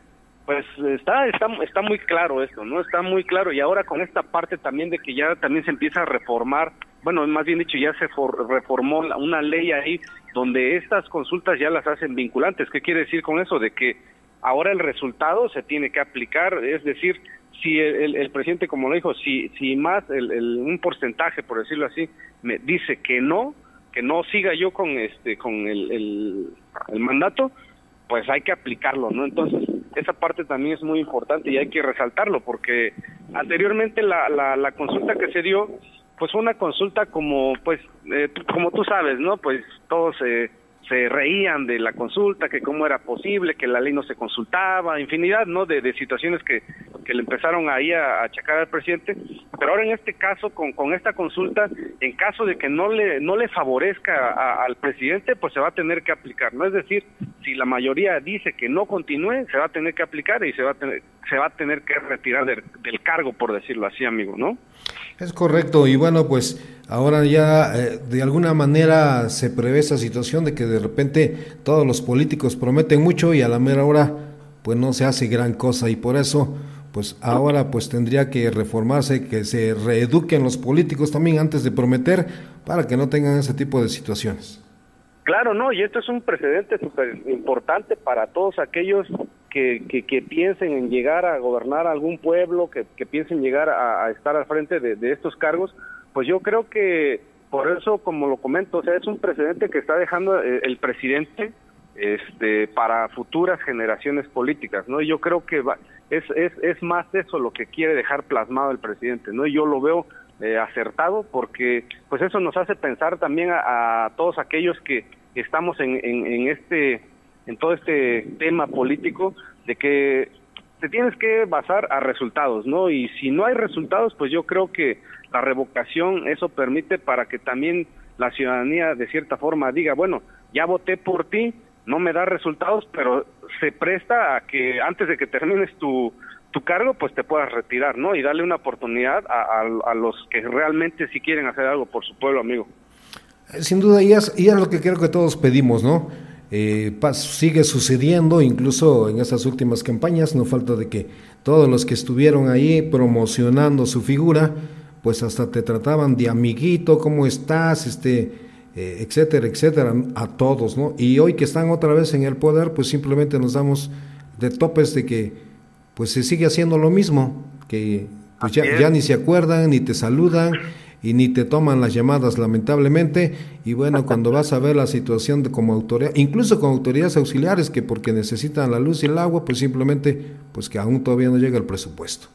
O: pues está, está, está muy claro esto, ¿no? Está muy claro. Y ahora con esta parte también de que ya también se empieza a reformar bueno, más bien dicho, ya se reformó una ley ahí donde estas consultas ya las hacen vinculantes. ¿Qué quiere decir con eso? De que ahora el resultado se tiene que aplicar, es decir, si el, presidente, como lo dijo, si, si más el, un porcentaje, por decirlo así, me dice que no, que no siga yo con este con el, el mandato, pues hay que aplicarlo, ¿no? Entonces, esa parte también es muy importante y hay que resaltarlo porque anteriormente la, la, la consulta que se dio pues una consulta como pues eh, como tú sabes no pues todos se se reían de la consulta que cómo era posible que la ley no se consultaba infinidad no de, de situaciones que, que le empezaron ahí a, achacar al presidente. Pero ahora en este caso con, con esta consulta en caso de que no le no le favorezca al presidente pues se va a tener que aplicar no es decir si la mayoría dice que no continúe se va a tener que aplicar y se va a tener se va a tener que retirar del, del cargo por decirlo así amigo no
B: es correcto, y bueno, pues ahora ya eh, de alguna manera se prevé esa situación de que de repente todos los políticos prometen mucho y a la mera hora pues no se hace gran cosa y por eso pues ahora pues tendría que reformarse, que se reeduquen los políticos también antes de prometer para que no tengan ese tipo de situaciones.
O: Claro, no, y esto es un precedente súper importante para todos aquellos que, que, piensen en llegar a gobernar algún pueblo, que, piensen llegar a, estar al frente de, estos cargos, pues yo creo que por eso, como lo comento, o sea, es un precedente que está dejando eh, el, presidente este, para futuras generaciones políticas, ¿no? Yo creo que es, es, es más eso lo que quiere dejar plasmado el presidente, ¿no? Y yo lo veo eh, acertado porque pues eso nos hace pensar también a, todos aquellos que estamos en, en este en todo este tema político de que te tienes que basar a resultados, ¿no? Y si no hay resultados, pues yo creo que la revocación eso permite para que también la ciudadanía de cierta forma diga, bueno, ya voté por ti, no me da resultados, pero se presta a que antes de que termines tu, tu cargo, pues te puedas retirar, ¿no? Y darle una oportunidad a, los que realmente sí quieren hacer algo por su pueblo, amigo.
B: Sin duda, y es, y es lo que creo que todos pedimos, ¿no? Eh, sigue sucediendo, incluso en esas últimas campañas, no falta de que todos los que estuvieron ahí promocionando su figura, pues hasta te trataban de amiguito, ¿cómo estás? Este, eh, etcétera, etcétera, a todos, ¿no? Y hoy que están otra vez en el poder, pues simplemente nos damos de topes de que pues se sigue haciendo lo mismo, que pues ya, ya ni se acuerdan, ni te saludan, y ni te toman las llamadas lamentablemente y bueno cuando vas a ver la situación de como autoridad incluso con autoridades auxiliares que porque necesitan la luz y el agua pues simplemente pues que aún todavía no llega el presupuesto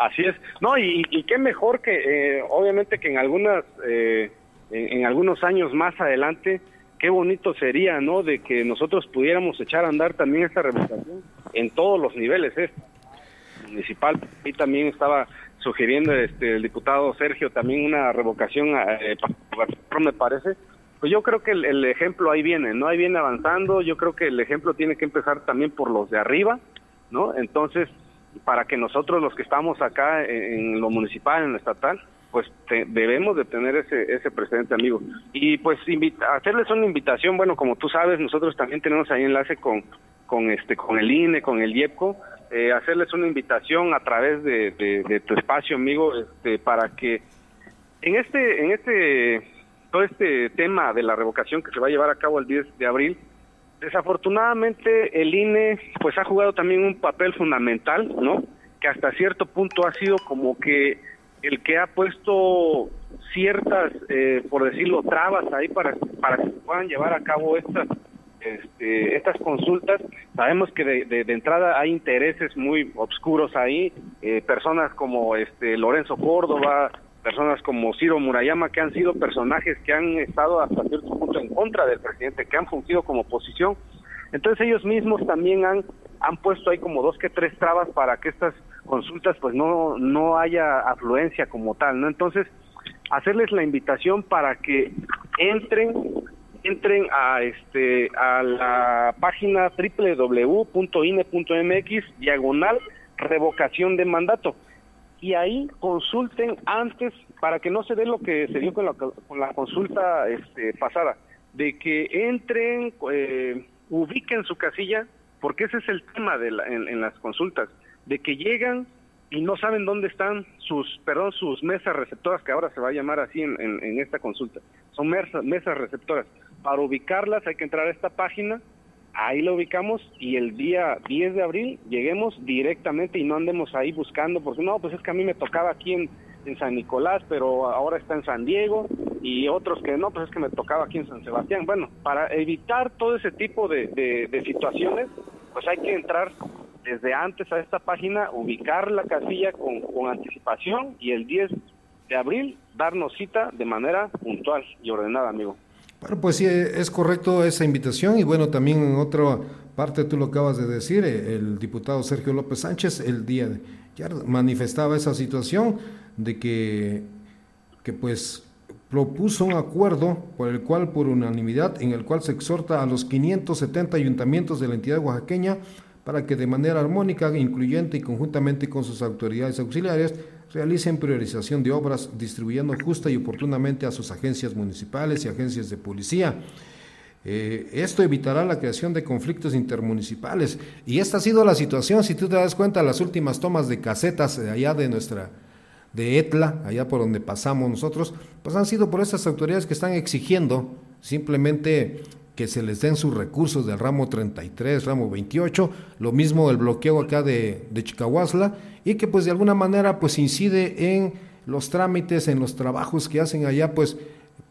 O: así es no y, qué mejor que eh, obviamente que en algunas eh, en, algunos años más adelante qué bonito sería no de que nosotros pudiéramos echar a andar también esta revocación en todos los niveles ¿eh? municipal y también estaba sugiriendo este, el diputado Sergio también una revocación, eh, me parece, pues yo creo que el, ejemplo ahí viene, ¿no? Ahí viene avanzando, yo creo que el ejemplo tiene que empezar también por los de arriba, ¿no? Entonces, para que nosotros los que estamos acá en, lo municipal, en lo estatal, pues debemos de tener ese, ese precedente, amigo. Y pues hacerles una invitación, bueno, como tú sabes, nosotros también tenemos ahí enlace con, con, este, con el INE, con el IEPCO, eh, hacerles una invitación a través de, de, tu espacio, amigo, este, para que en este, en este, todo este tema de la revocación que se va a llevar a cabo el 10 de abril, desafortunadamente el INE pues ha jugado también un papel fundamental, ¿no? Que hasta cierto punto ha sido como que el que ha puesto ciertas, eh, por decirlo, trabas ahí para, para que se puedan llevar a cabo estas este, estas consultas, sabemos que de, entrada hay intereses muy oscuros ahí, eh, personas como este Lorenzo Córdoba, personas como Ciro Murayama, que han sido personajes que han estado hasta cierto punto en contra del presidente, que han fungido como oposición. Entonces ellos mismos también han, han puesto ahí como dos que tres trabas para que estas consultas pues no, no haya afluencia como tal, ¿no? Entonces, hacerles la invitación para que entren entren a este a la página www.ine.mx diagonal revocación de mandato y ahí consulten antes para que no se dé lo que se dio con la, con la consulta este, pasada de que entren eh, ubiquen su casilla porque ese es el tema de en, las consultas de que llegan y no saben dónde están sus perdón sus mesas receptoras que ahora se va a llamar así en, en esta consulta. Son mesas receptoras. Para ubicarlas hay que entrar a esta página, ahí la ubicamos y el día 10 de abril lleguemos directamente y no andemos ahí buscando, porque no, pues es que a mí me tocaba aquí en, San Nicolás, pero ahora está en San Diego y otros que no, pues es que me tocaba aquí en San Sebastián. Bueno, para evitar todo ese tipo de, de situaciones, pues hay que entrar desde antes a esta página, ubicar la casilla con, con anticipación y el 10 de abril darnos cita de manera puntual y ordenada, amigo.
B: Bueno, pues sí, es correcto esa invitación y bueno, también en otra parte tú lo acabas de decir, eh, el diputado Sergio López Sánchez el día de ya manifestaba esa situación de que, que pues propuso un acuerdo por el cual por unanimidad en el cual se exhorta a los 570 ayuntamientos de la entidad oaxaqueña para que de manera armónica, incluyente y conjuntamente con sus autoridades auxiliares realicen priorización de obras distribuyendo justa y oportunamente a sus agencias municipales y agencias de policía. Eh, esto evitará la creación de conflictos intermunicipales. Y esta ha sido la situación, si tú te das cuenta, las últimas tomas de casetas allá de nuestra, de Etla, allá por donde pasamos nosotros, pues han sido por esas autoridades que están exigiendo simplemente que se les den sus recursos del ramo 33, ramo 28, lo mismo el bloqueo acá de, de Chicahuasla, y que pues de alguna manera pues incide en los trámites, en los trabajos que hacen allá, pues,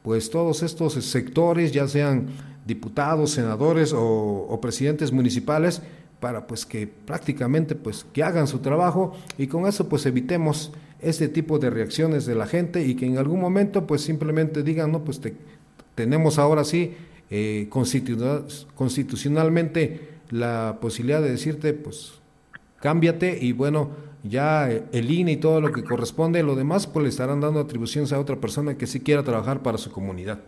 B: pues todos estos sectores, ya sean diputados, senadores o, presidentes municipales, para pues que prácticamente pues que hagan su trabajo y con eso pues evitemos este tipo de reacciones de la gente y que en algún momento pues simplemente digan, no, pues te, tenemos ahora sí eh, constitucionalmente la posibilidad de decirte, pues, cámbiate y bueno, ya el INE y todo lo que corresponde, lo demás, pues le estarán dando atribuciones a otra persona que sí quiera trabajar para su comunidad.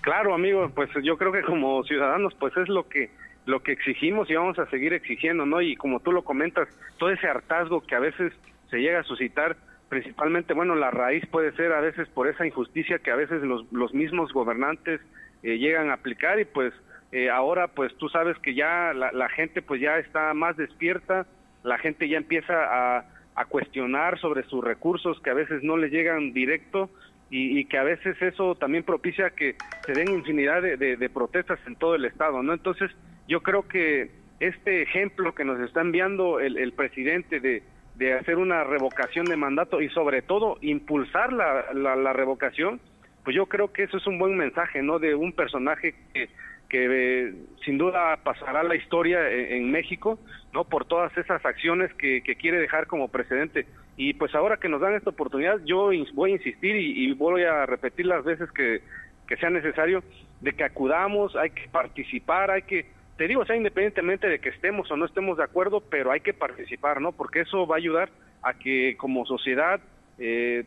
O: Claro, amigo, pues yo creo que como ciudadanos, pues es lo que lo que exigimos y vamos a seguir exigiendo, ¿no? Y como tú lo comentas, todo ese hartazgo que a veces se llega a suscitar, principalmente, bueno, la raíz puede ser a veces por esa injusticia que a veces los, los mismos gobernantes eh, llegan a aplicar y pues eh, ahora pues tú sabes que ya la, gente pues ya está más despierta, la gente ya empieza a, a cuestionar sobre sus recursos que a veces no le llegan directo y, que a veces eso también propicia que se den infinidad de, protestas en todo el estado, ¿no? Entonces yo creo que este ejemplo que nos está enviando el, presidente de, de, hacer una revocación de mandato y sobre todo impulsar la, la revocación, pues yo creo que eso es un buen mensaje, ¿no? De un personaje que, que eh, sin duda pasará la historia en, México, ¿no? Por todas esas acciones que, quiere dejar como precedente. Y pues ahora que nos dan esta oportunidad, yo voy a insistir y, voy a repetir las veces que, que sea necesario, de que acudamos, hay que participar, hay que, te digo, o sea, independientemente de que estemos o no estemos de acuerdo, pero hay que participar, ¿no? Porque eso va a ayudar a que como sociedad eh,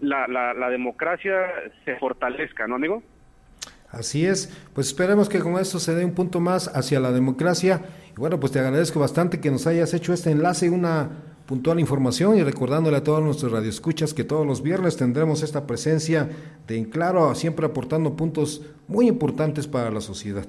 O: la, la, democracia se fortalezca, ¿no, amigo?
B: Así es, pues esperemos que con esto se dé un punto más hacia la democracia. Y bueno, pues te agradezco bastante que nos hayas hecho este enlace, una puntual información y recordándole a todos nuestros radioescuchas que todos los viernes tendremos esta presencia de En Claro, siempre aportando puntos muy importantes para la sociedad.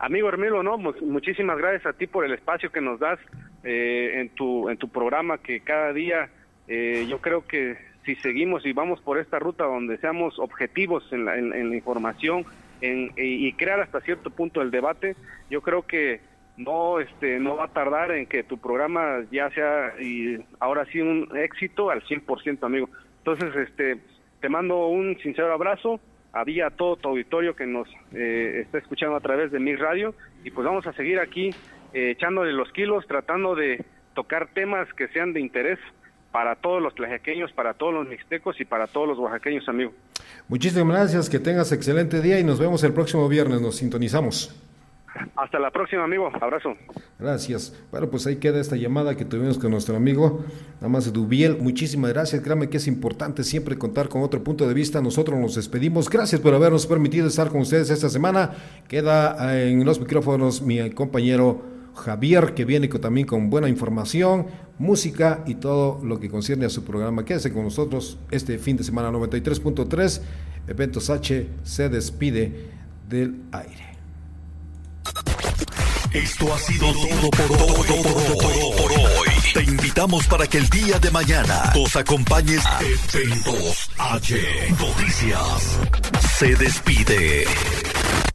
O: Amigo Hermelo, no, muchísimas gracias a ti por el espacio que nos das eh, en tu en tu programa que cada día eh, yo creo que si seguimos y vamos por esta ruta donde seamos objetivos en la, en, la información en, y crear hasta cierto punto el debate, yo creo que no este no va a tardar en que tu programa ya sea y ahora sí un éxito al 100%, amigo. Entonces, este te mando un sincero abrazo había todo tu auditorio que nos eh, está escuchando a través de mi radio y pues vamos a seguir aquí eh, echándole los kilos, tratando de tocar temas que sean de interés para todos los tlajequeños, para todos los mixtecos y para todos los oaxaqueños, amigo.
B: Muchísimas gracias, que tengas excelente día y nos vemos el próximo viernes, nos sintonizamos.
O: Hasta la próxima, amigo. Abrazo.
B: Gracias. Bueno, pues ahí queda esta llamada que tuvimos con nuestro amigo de Dubiel. Muchísimas gracias. Créame que es importante siempre contar con otro punto de vista. Nosotros nos despedimos. Gracias por habernos permitido estar con ustedes esta semana. Queda eh, en los micrófonos mi compañero Javier, que viene también con buena información, música y todo lo que concierne a su programa. Quédese con nosotros este fin de semana 93.3. Eventos H se despide del aire.
A: Esto ha sido todo por, hoy. Te invitamos para que el día de mañana nos acompañes a Eventos H Noticias. Se despide.